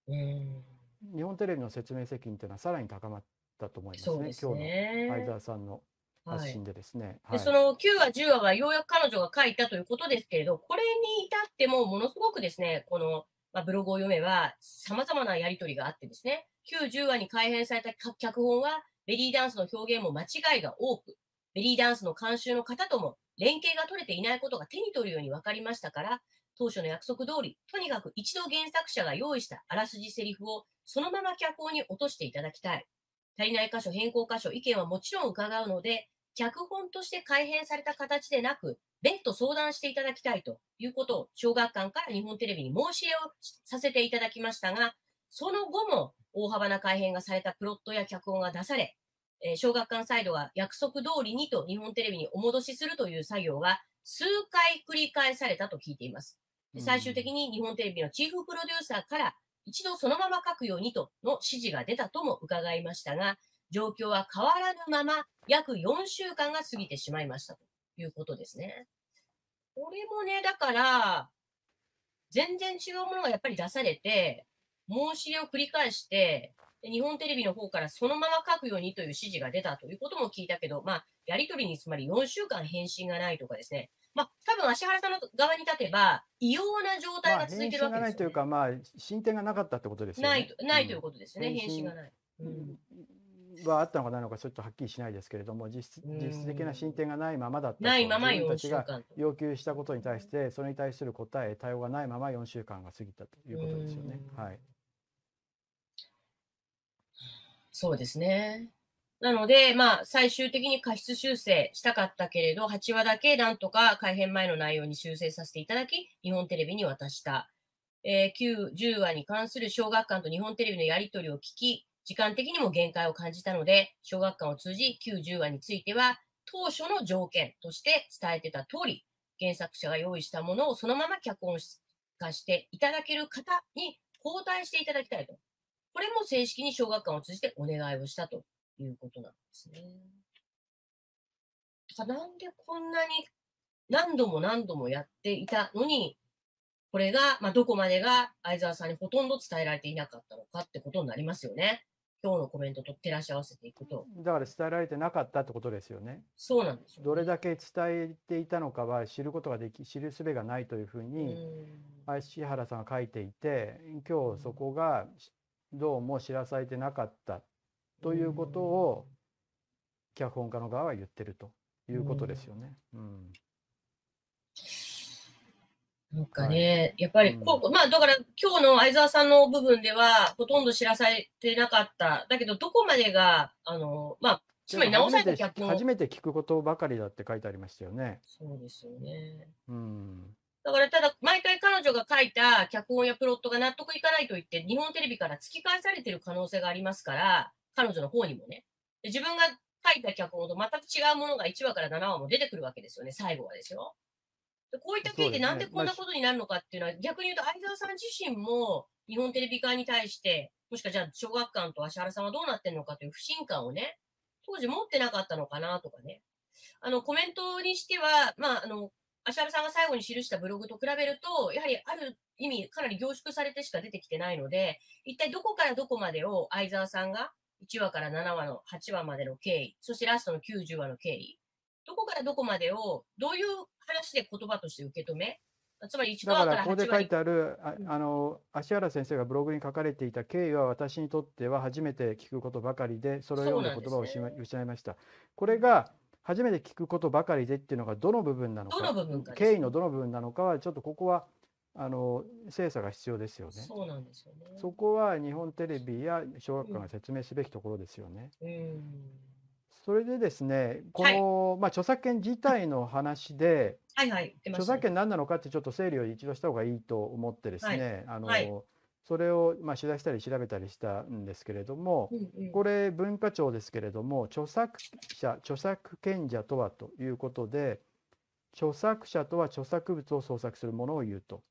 [SPEAKER 1] 日本テレビの説明責任というのはさらに高まったと思いますね。すね今日の相沢さんの発信でですね。
[SPEAKER 2] はい、でその9話、10話はようやく彼女が書いたということですけれど、これに至ってもものすごくですね、このまあ、ブログを読めば、様々なやりとりがあってですね、9、10話に改編された脚本は、ベリーダンスの表現も間違いが多く、ベリーダンスの監修の方とも連携が取れていないことが手に取るように分かりましたから、当初の約束通り、とにかく一度原作者が用意したあらすじセリフをそのまま脚本に落としていただきたい。足りない箇所、変更箇所、意見はもちろん伺うので、脚本として改編された形でなく、別途相談していただきたいということを、小学館から日本テレビに申し入れをさせていただきましたが、その後も大幅な改編がされたプロットや脚本が出され、えー、小学館サイドは約束通りにと日本テレビにお戻しするという作業が数回繰り返されたと聞いています。最終的に日本テレビのチーフプロデューサーから一度そのまま書くようにとの指示が出たとも伺いましたが、状況は変わらぬまま約4週間が過ぎてしまいましたということですね。これもね、だから、全然違うものがやっぱり出されて、申し入れを繰り返して、日本テレビの方からそのまま書くようにという指示が出たということも聞いたけど、まあ、やり取りにつまり4週間返信がないとかですね。まあ、多分芦原さんの側に立てば、異様な状態が続いてるわけですよ、ね、まあ、返信が
[SPEAKER 1] ないというか、まあ、進展がなかったってことですよね。
[SPEAKER 2] ないと、ないということですね、うん、返信がない。うん。
[SPEAKER 1] はあったのかないのかちょっとはっきりしないですけれども実質実質的な進展がないままだった
[SPEAKER 2] ないまま
[SPEAKER 1] 自分たちが要求したことに対してそれに対する答え対応がないまま4週間が過ぎたということですよね。はい、
[SPEAKER 2] そうですね。なので、まあ、最終的に過失修正したかったけれど、8話だけなんとか改編前の内容に修正させていただき、日本テレビに渡した。えー、9、10話に関する小学館と日本テレビのやり取りを聞き、時間的にも限界を感じたので、小学館を通じ90話については、当初の条件として伝えてた通り、原作者が用意したものをそのまま脚本化していただける方に交代していただきたいと。これも正式に小学館を通じてお願いをしたということなんですね。だからなんでこんなに何度も何度もやっていたのに、これが、まあ、どこまでが相沢さんにほとんど伝えられていなかったのかってことになりますよね。今日のコメントと照らし合わせていくと。
[SPEAKER 1] だから伝えられてなかったってことですよね。
[SPEAKER 2] そうなんです、
[SPEAKER 1] ね、どれだけ伝えていたのかは知ることができ、知るすべがないというふうに、石原さんが書いていて、今日そこがどうも知らされてなかったということを、脚本家の側は言ってるということですよね。うん、うん
[SPEAKER 2] なんかね、はい、やっぱりこう、うん、まあだから今日の相沢さんの部分ではほとんど知らされてなかった。だけどどこまでが、あの、まあ、つまり直された脚
[SPEAKER 1] 本初めて聞くことばかりだって書いてありましたよね。
[SPEAKER 2] そうですよね。
[SPEAKER 1] うん。
[SPEAKER 2] だからただ毎回彼女が書いた脚本やプロットが納得いかないと言って日本テレビから突き返されてる可能性がありますから、彼女の方にもね。で自分が書いた脚本と全く違うものが1話から7話も出てくるわけですよね、最後はですよ。こういった経緯でなんでこんなことになるのかっていうのは、逆に言うと相沢さん自身も日本テレビ側に対して、もしかじゃあ小学館と芦原さんはどうなってるのかという不信感をね、当時持ってなかったのかなとかね。あの、コメントにしては、まあ、あの、芦原さんが最後に記したブログと比べると、やはりある意味かなり凝縮されてしか出てきてないので、一体どこからどこまでを相沢さんが1話から7話の8話までの経緯、そしてラストの90話の経緯、どこからどこまでをどういう話で言葉として受け止め、つまり1
[SPEAKER 1] だか
[SPEAKER 2] 話からら8
[SPEAKER 1] ここで書いてあるあ
[SPEAKER 2] うん
[SPEAKER 1] あの芦原先生がブログに書かれていた経緯は私にとっては初めて聞くことばかりでそれを読んで
[SPEAKER 2] そうな
[SPEAKER 1] 言葉を失
[SPEAKER 2] ね
[SPEAKER 1] い失いました。これが初めて聞くことばかりでっていうのがどの部分なのか
[SPEAKER 2] どの部分かです
[SPEAKER 1] 経緯のどの部分なのかはちょっとここはあの精査が必要ですよね。
[SPEAKER 2] そうなんですよね。
[SPEAKER 1] そこは日本テレビや小学館が説明すべきところですよね。
[SPEAKER 2] うん。
[SPEAKER 1] それでですね、この、まあ、著作権自体の話で、
[SPEAKER 2] はいはい、
[SPEAKER 1] 著作権何なのかってちょっと整理を一度した方がいいと思ってですね、あの、
[SPEAKER 2] はい
[SPEAKER 1] それを、まあ、取材したり調べたりしたんですけれども、これ文化庁ですけれども著作者著作権者とはということで著作者とは著作物を創作するものを言うと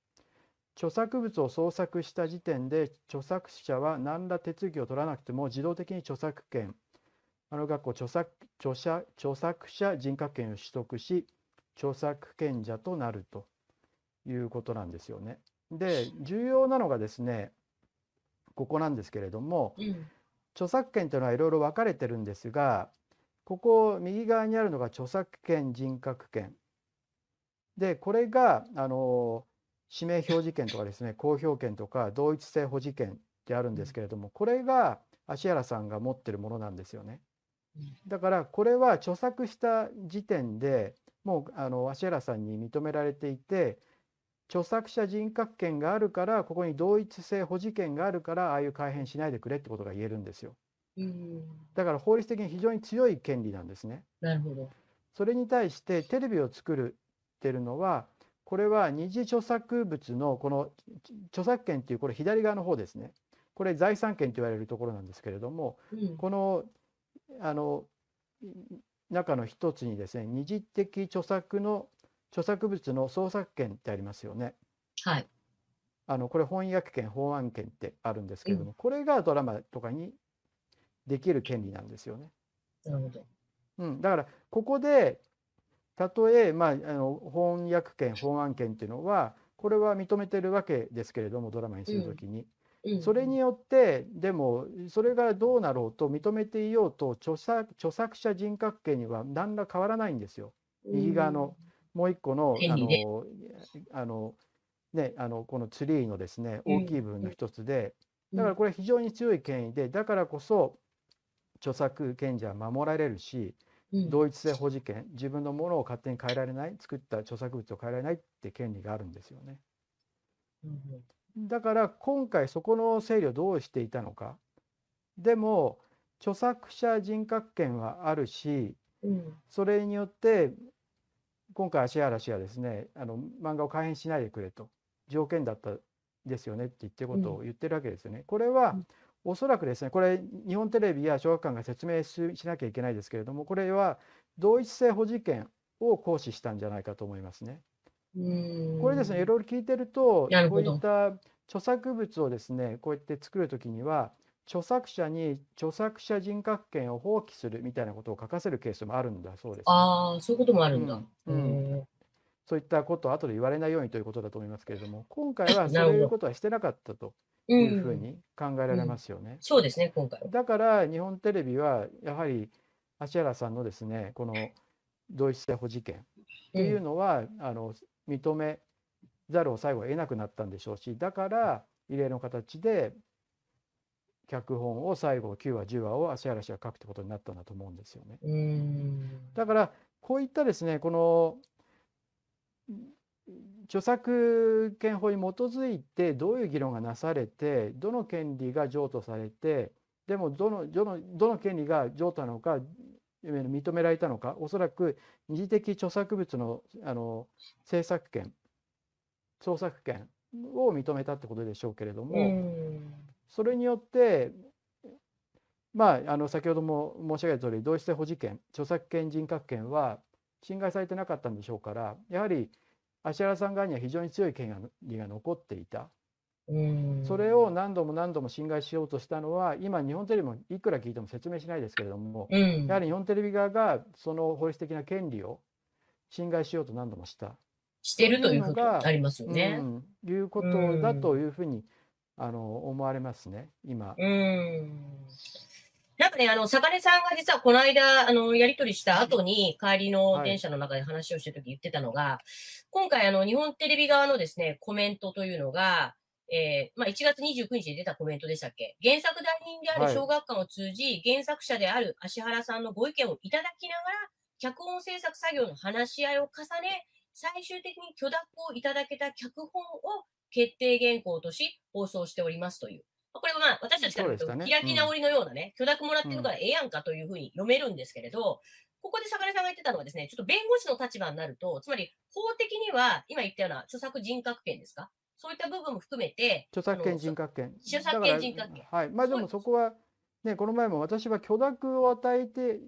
[SPEAKER 1] 著作物を創作した時点で著作者は何ら手続きを取らなくても自動的に著作権あの学校著作著者著作者人格権を取得し著作権者となるということなんですよね。で重要なのがですねここなんですけれども
[SPEAKER 2] うん
[SPEAKER 1] 著作権というのはいろいろ分かれてるんですがここ右側にあるのが著作権人格権でこれがあの指名表示権とかですね公表権とか同一性保持権ってあるんですけれどもこれが芦原さんが持ってるものなんですよね。だからこれは著作した時点でもうあの芦原さんに認められていて著作者人格権があるからここに同一性保持権があるからああいう改変しないでくれってことが言えるんですよ。
[SPEAKER 2] うん。
[SPEAKER 1] だから法律的に非常に強い権利なんですね。
[SPEAKER 2] なるほど。
[SPEAKER 1] それに対してテレビを作るってるのはこれは二次著作物のこの著作権っていうこれ左側の方ですね。これ財産権と言われるところなんですけれども
[SPEAKER 2] うん。
[SPEAKER 1] このあの中の一つにですね二次的著作の著作物の創作権ってありますよね。
[SPEAKER 2] はい。
[SPEAKER 1] あのこれ翻訳権法案権ってあるんですけれども、これがドラマとかにできる権利なんですよね。
[SPEAKER 2] なるほど。
[SPEAKER 1] うん、だからここでたとえ、まあ、あの翻訳権法案権っていうのはこれは認めてるわけですけれどもドラマにするときに、
[SPEAKER 2] うん
[SPEAKER 1] それによってでもそれがどうなろうと認めていようと著作著作者人格権には何ら変わらないんですよ。右側のもう一個のあのあのねあのこのツリーのですね
[SPEAKER 2] うん。
[SPEAKER 1] 大きい部分の一つで、
[SPEAKER 2] うん。
[SPEAKER 1] だからこれ非常に強い権威でだからこそ著作権者は守られるし
[SPEAKER 2] うん。
[SPEAKER 1] 同一性保持権自分のものを勝手に変えられない作った著作物を変えられないって権利があるんですよね。
[SPEAKER 2] うん。
[SPEAKER 1] だから今回そこの整理をどうしていたのか。でも著作者人格権はあるし
[SPEAKER 2] うん。
[SPEAKER 1] それによって今回芦原氏はですねあの漫画を改変しないでくれと条件だったですよねって言ってることを言ってるわけですよね。これは
[SPEAKER 2] うん
[SPEAKER 1] おそらくですねこれ日本テレビや小学館が説明ししなきゃいけないですけれどもこれは同一性保持権を行使したんじゃないかと思いますね。
[SPEAKER 2] うん
[SPEAKER 1] これですねいろいろ聞いてるとこういった著作物をですねこうやって作る時には著作者に著作者人格権を放棄するみたいなことを書かせるケースもあるんだそうです、ね。
[SPEAKER 2] ああ、そういうこともあるんだ。
[SPEAKER 1] うんそういったことを後で言われないようにということだと思いますけれども 今回はそういうことはしてなかったと
[SPEAKER 2] う
[SPEAKER 1] いうふうんに考えられますよね。
[SPEAKER 2] そうですね、今回は。
[SPEAKER 1] だから日本テレビはやはり芦原さんのですねこの同一性保持権っていうのは、あの認めざるを最後は得なくなったんでしょうしだから異例の形で脚本を最後9話10話を芦原氏が書くってことになったんだと思うんですよね。だからこういったですねこの著作権法に基づいてどういう議論がなされてどの権利が譲渡されてでもどのどのどの権利が譲渡なのか認められたのかおそらく二次的著作物のあの制作権創作権を認めたってことでしょうけれども、
[SPEAKER 2] うん
[SPEAKER 1] それによってまああの先ほども申し上げた通り同一性保持権著作権人格権は侵害されてなかったんでしょうからやはり芦原さん側には非常に強い権利が残っていた。
[SPEAKER 2] うん。
[SPEAKER 1] それを何度も何度も侵害しようとしたのは今日本テレビもいくら聞いても説明しないですけれども
[SPEAKER 2] うん。
[SPEAKER 1] やはり日本テレビ側がその法律的な権利を侵害しようと何度もした。
[SPEAKER 2] してるということになりますよね。
[SPEAKER 1] うん、いうことだというふうにあの思われますね今。
[SPEAKER 2] うん。なんかかね、あの、坂根さんが実はこの間、あの、やり取りした後に、帰りの電車の中で話をしてるとき言ってたのが、はい、今回、あの、日本テレビ側のですね、コメントというのが、えー、まあ、1月29日に出たコメントでしたっけ？原作代理人である小学館を通じ、はい、原作者である芦原さんのご意見をいただきながら、脚本制作作業の話し合いを重ね、最終的に許諾をいただけた脚本を決定原稿とし放送しておりますという。これはまあ私たちからと開き直りのようなね、許諾もらってるからええやんかというふうに読めるんですけれど、ここで坂根さんが言ってたのはですね、ちょっと弁護士の立場になると、つまり法的には今言ったような著作人格権ですか？そういった部分も含めて、
[SPEAKER 1] 著作権人格権。
[SPEAKER 2] 著作権人格権。
[SPEAKER 1] はい。まあでもそこは、ね、この前も私は許諾を与えて、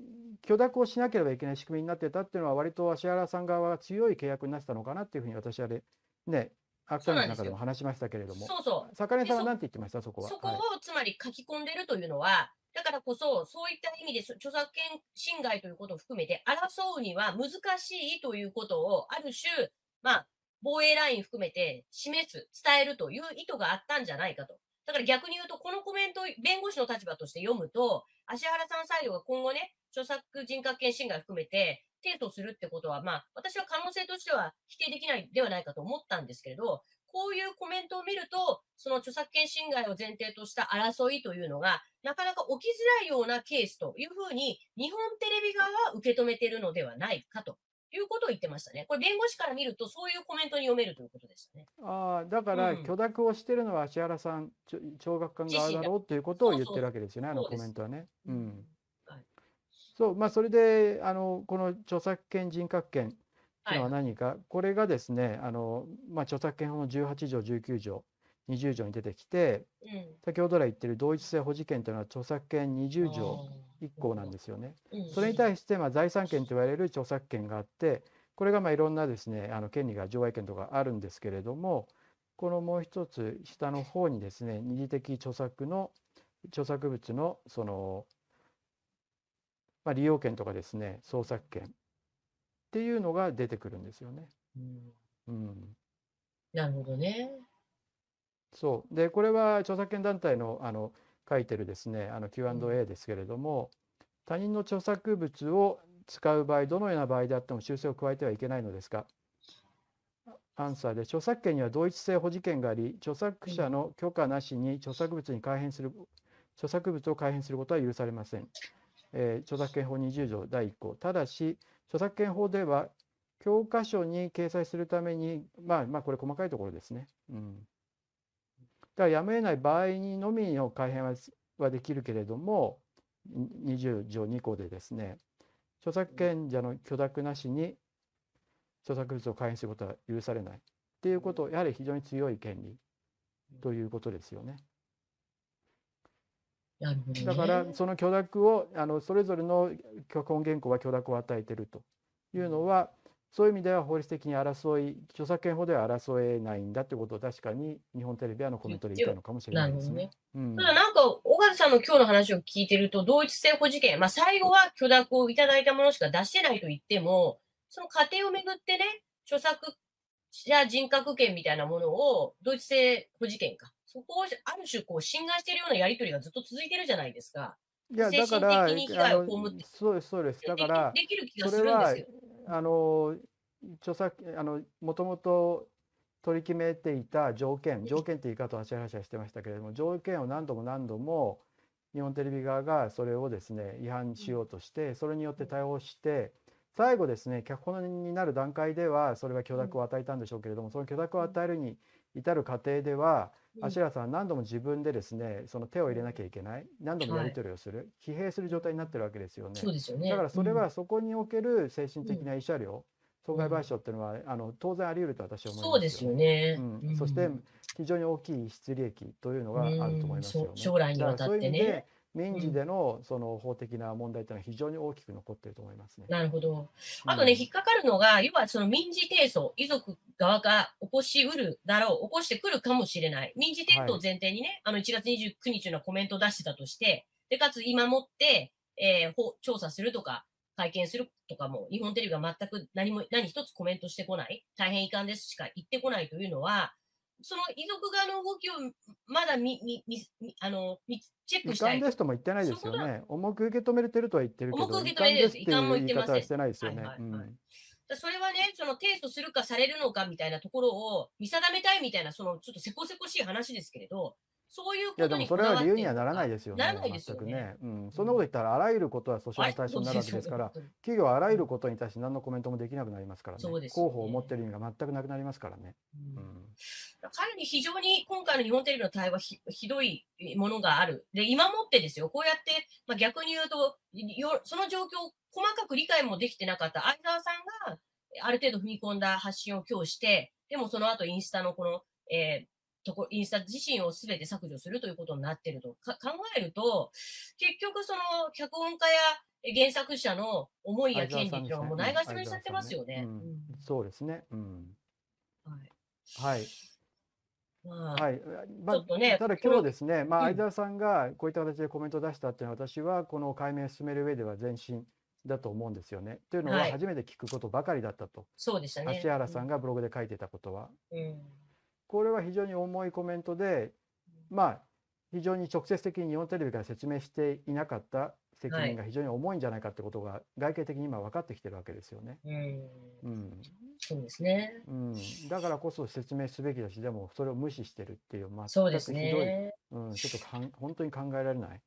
[SPEAKER 1] 許諾をしなければいけない仕組みになってたっていうのは、割と芦原さん側が強い契約になってたのかなっていうふうに私はね、アクの中でも話しましたけれども。
[SPEAKER 2] そうそう。
[SPEAKER 1] 坂根さんは何て言ってました？そこは。
[SPEAKER 2] そこをつまり書き込んでるというのは、だからこそ、そういった意味で著作権侵害ということを含めて、争うには難しいということを、ある種、まあ、防衛ライン含めて示す、伝えるという意図があったんじゃないかと。だから逆に言うと、このコメントを弁護士の立場として読むと、芦原さんサイドが今後ね、著作人格権侵害含めて、提訴するってことは、まあ、私は可能性としては否定できないではないかと思ったんですけれど、こういうコメントを見ると、その著作権侵害を前提とした争いというのが、なかなか起きづらいようなケースというふうに、日本テレビ側は受け止めているのではないかということを言ってましたね。これ弁護士から見ると、そういうコメントに読めるということですね。
[SPEAKER 1] ああ、だから、許諾をしてるのは芦原さん、聴覚官側だろうということを言ってるわけですよね、あのコメントはね。うん。そう、まあ、それで、あの、この著作権人格権というのは何か、はい、これがですね、あの、まあ、著作権法の18条、19条、20条に出てきて、うん、先ほど来言ってる同一性保持権というのは著作権20条1項なんですよね。それに対して、まあ、財産権と言われる著作権があって、これがまあいろんなですね、あの権利が上映権とかあるんですけれども、このもう一つ下の方にですね、二次的著作の著作物のそのまあ、利用権とかですね創作権っていうのが出てくるんですよね。うん、
[SPEAKER 2] うん、なるほどね。
[SPEAKER 1] そうでこれは著作権団体のあの書いてるですねあの Q&A ですけれども、他人の著作物を使う場合どのような場合であっても修正を加えてはいけないのですかアンサーで著作権には同一性保持権があり著作者の許可なしに著作物に改変する著作物を改変することは許されません。えー、著作権法20条第1項ただし著作権法では教科書に掲載するためにまあまあこれ細かいところですね。うん、だからやむを得ない場合にのみの改変ははできるけれども20条2項でですね著作権者の許諾なしに著作物を改変することは許されないっていうことをやはり非常に強い権利ということですよね。
[SPEAKER 2] ね、
[SPEAKER 1] だからその許諾をあのそれぞれの脚本原稿は許諾を与えていると。いうのは、そういう意味では法律的に争い著作権法では争えないんだということを確かに日本テレビはのコメントで言ったのかもしれないですね。
[SPEAKER 2] うん、ただなんか小川さんの今日の話を聞いてると同一性保持権、まあ、最後は許諾をいただいたものしか出してないと言ってもその過程をめぐってね著作者人格権みたいなものを同一性保持権かそこをある種こう侵害しているようなやり取りがずっと続いてるじゃないですか。
[SPEAKER 1] いや、だから、そうです、そうです。だから、
[SPEAKER 2] できる気がするんですよ。
[SPEAKER 1] あの、著作、あの、もともと取り決めていた条件、条件って言い方を橋原氏はしてましたけれども、条件を何度も何度も日本テレビ側がそれをですね、違反しようとして、それによって対応して、最後ですね、脚本になる段階では、それは許諾を与えたんでしょうけれども、その許諾を与えるに至る過程では、芦原さん何度も自分でですねその手を入れなきゃいけない何度もやり取りをする、はい、疲弊する状態になってるわけですよね。
[SPEAKER 2] そうですよね。
[SPEAKER 1] だからそれはそこにおける精神的な慰謝料、損害賠償っていうのは、あの当然あり得ると私は思います、
[SPEAKER 2] そうですよね、
[SPEAKER 1] うん、そして非常に大きい失利益というのがあると思いますよね。
[SPEAKER 2] 将来にわたってね。
[SPEAKER 1] 民事でのその法的な問題というのは非常に大きく残っていると思いますね。
[SPEAKER 2] なるほど。あとね、うん、引っかかるのが、要はその民事提訴、遺族側が起こしうるだろう、起こしてくるかもしれない。民事提訴を前提にね、はい、あの1月29日のコメントを出してたとして、で、かつ今もって、えー、調査するとか、会見するとかも、日本テレビが全く何も、何一つコメントしてこない、大変遺憾ですしか言ってこないというのは、その遺族側の動きをまだみみみあのみチェック
[SPEAKER 1] 遺
[SPEAKER 2] したい。
[SPEAKER 1] 憾ですとも言ってないですよね。重く受け止めてるとは言ってるけど、
[SPEAKER 2] 重く受け止めてる
[SPEAKER 1] 遺憾
[SPEAKER 2] も言ってません
[SPEAKER 1] してないですよね。
[SPEAKER 2] それはね、その提訴するかされるのかみたいなところを見定めたいみたいな、そのちょっとせこせこしい話ですけれど、そういうこ
[SPEAKER 1] いやでもそれ
[SPEAKER 2] とにこだわって
[SPEAKER 1] は理由にはならないですよね。
[SPEAKER 2] ならないですよね。
[SPEAKER 1] ね。うん。そんなこと言ったらあらゆることは訴訟の対象になるわけですから、企業はあらゆることに対して何のコメントもできなくなりますからね。
[SPEAKER 2] そうですよね
[SPEAKER 1] 広報を持ってる意味が全くなくなりますからね。
[SPEAKER 2] うん
[SPEAKER 1] うん。
[SPEAKER 2] かなり非常に今回の日本テレビの対話ひひどいものがある。で、今もってですよ、こうやって、まあ、逆に言うとよ、その状況を細かく理解もできてなかった相沢さんが、ある程度踏み込んだ発信を今日して、でもその後インスタのこの、えーとこインスタ自身を全て削除するということになっているとか考えると、結局その脚本家や原作者の思いや権利っていうのはもうないがしろにされてますよね。
[SPEAKER 1] うん
[SPEAKER 2] うん
[SPEAKER 1] そうですね。うん。
[SPEAKER 2] はい
[SPEAKER 1] はい。
[SPEAKER 2] まあ
[SPEAKER 1] はい。ま
[SPEAKER 2] ちょっとね
[SPEAKER 1] ただ今日ですね、まあ、
[SPEAKER 2] うん
[SPEAKER 1] 相沢さんがこういった形でコメントを出したっていうのは、私はこの解明を進める上では前進だと思うんですよね。というのは
[SPEAKER 2] はい
[SPEAKER 1] 初めて聞くことばかりだったと。
[SPEAKER 2] そうでしたね。
[SPEAKER 1] 芦原さんがブログで書いてたことは。
[SPEAKER 2] うん
[SPEAKER 1] これは非常に重いコメントで、まあ、非常に直接的に日本テレビから説明していなかった責任が非常に重いんじゃないかってことが外形的に今分かってきてるわけですよね。
[SPEAKER 2] うん
[SPEAKER 1] うん
[SPEAKER 2] そうですね。
[SPEAKER 1] うん、だからこそ説明すべきだし、でもそれを無視してるっていう、全
[SPEAKER 2] そうですね。
[SPEAKER 1] うん、ちょっとかん本当に考えられない。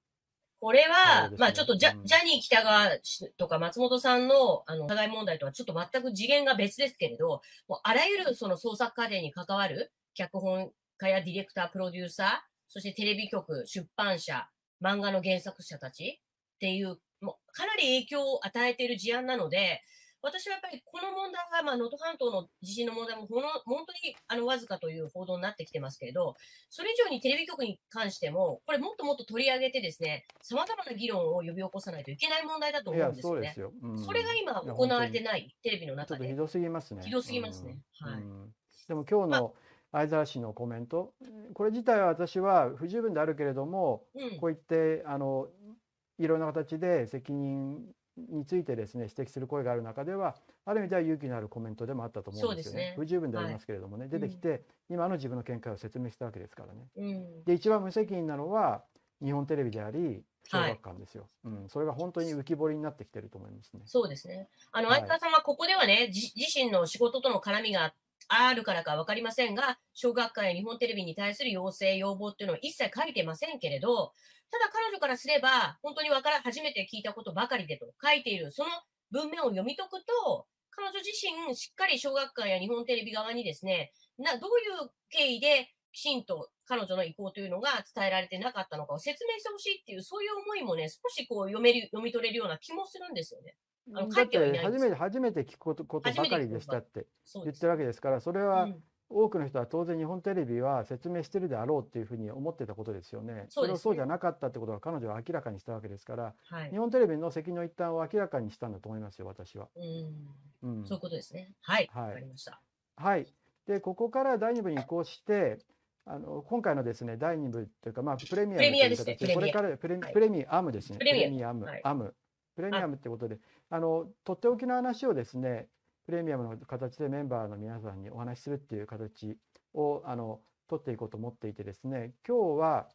[SPEAKER 2] これは、
[SPEAKER 1] ね
[SPEAKER 2] まあちょっとジャ,、
[SPEAKER 1] うん
[SPEAKER 2] ジャニー喜多川氏とか松本さんのあの加害問題とはちょっと全く次元が別ですけれど、もうあらゆるその創作過程に関わる脚本家やディレクター、プロデューサー、そしてテレビ局、出版社、漫画の原作者たちっていう、もうかなり影響を与えている事案なので、私はやっぱりこの問題が、まあ、能登半島の地震の問題もほの本当にあのわずかという報道になってきてますけれど、それ以上にテレビ局に関しても、これもっともっと取り上げてですね、様々な議論を呼び起こさないといけない問題だと思うん、ですよね。
[SPEAKER 1] そうですよ。うん
[SPEAKER 2] それが今行われてない、テレビの中で。
[SPEAKER 1] ひどすぎますね。
[SPEAKER 2] ひどすぎますねはい
[SPEAKER 1] うんでも今日の相沢氏のコメント、これ自体は私は不十分であるけれども、
[SPEAKER 2] うん
[SPEAKER 1] こう言ってあのいろんな形で責任についてですね指摘する声がある中ではある意味では勇気のあるコメントでもあったと思うんですよね。
[SPEAKER 2] ね。
[SPEAKER 1] 不十分でありますけれどもね、出てきて、今の自分の見解を説明したわけですからね。
[SPEAKER 2] うん。
[SPEAKER 1] で一番無責任なのは日本テレビであり小学館ですよ、うん、それが本当に浮き彫りになってきてると思いますね。
[SPEAKER 2] そうですね。あの、
[SPEAKER 1] はい。
[SPEAKER 2] 相川さんはここではね、じ自身の仕事との絡みがああるからかわかりませんが、小学館や日本テレビに対する要請、要望っていうのは一切書いてませんけれど、ただ彼女からすれば、本当にわから、初めて聞いたことばかりでと書いている、その文面を読み解くと、彼女自身、しっかり小学館や日本テレビ側にですね、な、どういう経緯で、きちんと彼女の意向というのが伝えられてなかったのかを説明してほしいっていう、そういう思いもね、少しこう読める、読み取れるような気もするんですよね。あのて
[SPEAKER 1] 初めて初めて聞くことことばかりでしたって言ってるわけですからそれは
[SPEAKER 2] うん。
[SPEAKER 1] 多くの人は当然日本テレビは説明してるであろうっていうふうに思ってたことですよね。
[SPEAKER 2] そ
[SPEAKER 1] れをそうじゃなかったってことは彼女は明らかにしたわけですから
[SPEAKER 2] はい。
[SPEAKER 1] 日。本テレビの責任の一端を明らかにしたんだと思いますよ私は。
[SPEAKER 2] うん。
[SPEAKER 1] うん。
[SPEAKER 2] そういうことですね。はい。
[SPEAKER 1] はい。
[SPEAKER 2] わかりました。
[SPEAKER 1] はい、でここから第2部に移行してあの今回のですね第2部というか、まあ、プレミアムという形これからプレ,、
[SPEAKER 2] はい。
[SPEAKER 1] プレミアムですね。
[SPEAKER 2] プレミア
[SPEAKER 1] アム、
[SPEAKER 2] はい。
[SPEAKER 1] アム。プレミアムってことであのとっておきの話をですねプレミアムの形でメンバーの皆さんにお話しするっていう形をあの取っていこうと思っていてですね今日は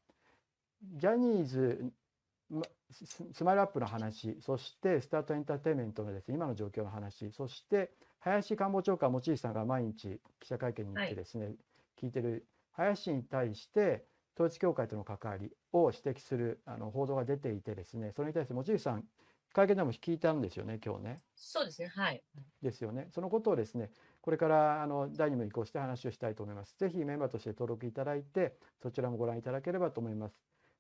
[SPEAKER 1] ジャニーズススマイルアップの話そしてスタートエンターテインメントのですね今の状況の話そして林官房長官、持井さんが毎日記者会見に行ってですね、聞いてる林に対して統一教会との関わりを指摘するあの報道が出ていてですねそれに対して持井さん会見でも聞いたんですよね今日ね
[SPEAKER 2] そうですね。はい。
[SPEAKER 1] ですよねそのことをですねこれからあの第2部に移行して話をしたいと思いますぜひメンバーとして登録いただいてそちらもご覧いただければと思います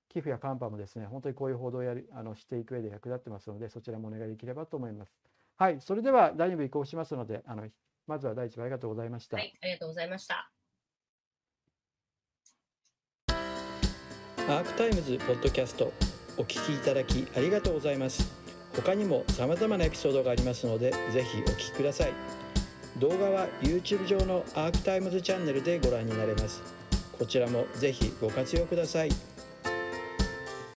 [SPEAKER 1] 寄付やカンパもですね本当にこういう報道をやりあのしていく上で役立ってますのでそちらもお願いできればと思いますはいそれでは第2部移行しますのであのまずは第1部ありがとうございました、
[SPEAKER 2] はい。ありがとうございました。
[SPEAKER 3] アークタイムズポッドキャストお聞きいただきありがとうございます他にも様々なエピソードがありますのでぜひお聞きください。動画は YouTube 上のアークタイムズチャンネルでご覧になれます。こちらもぜひご活用ください。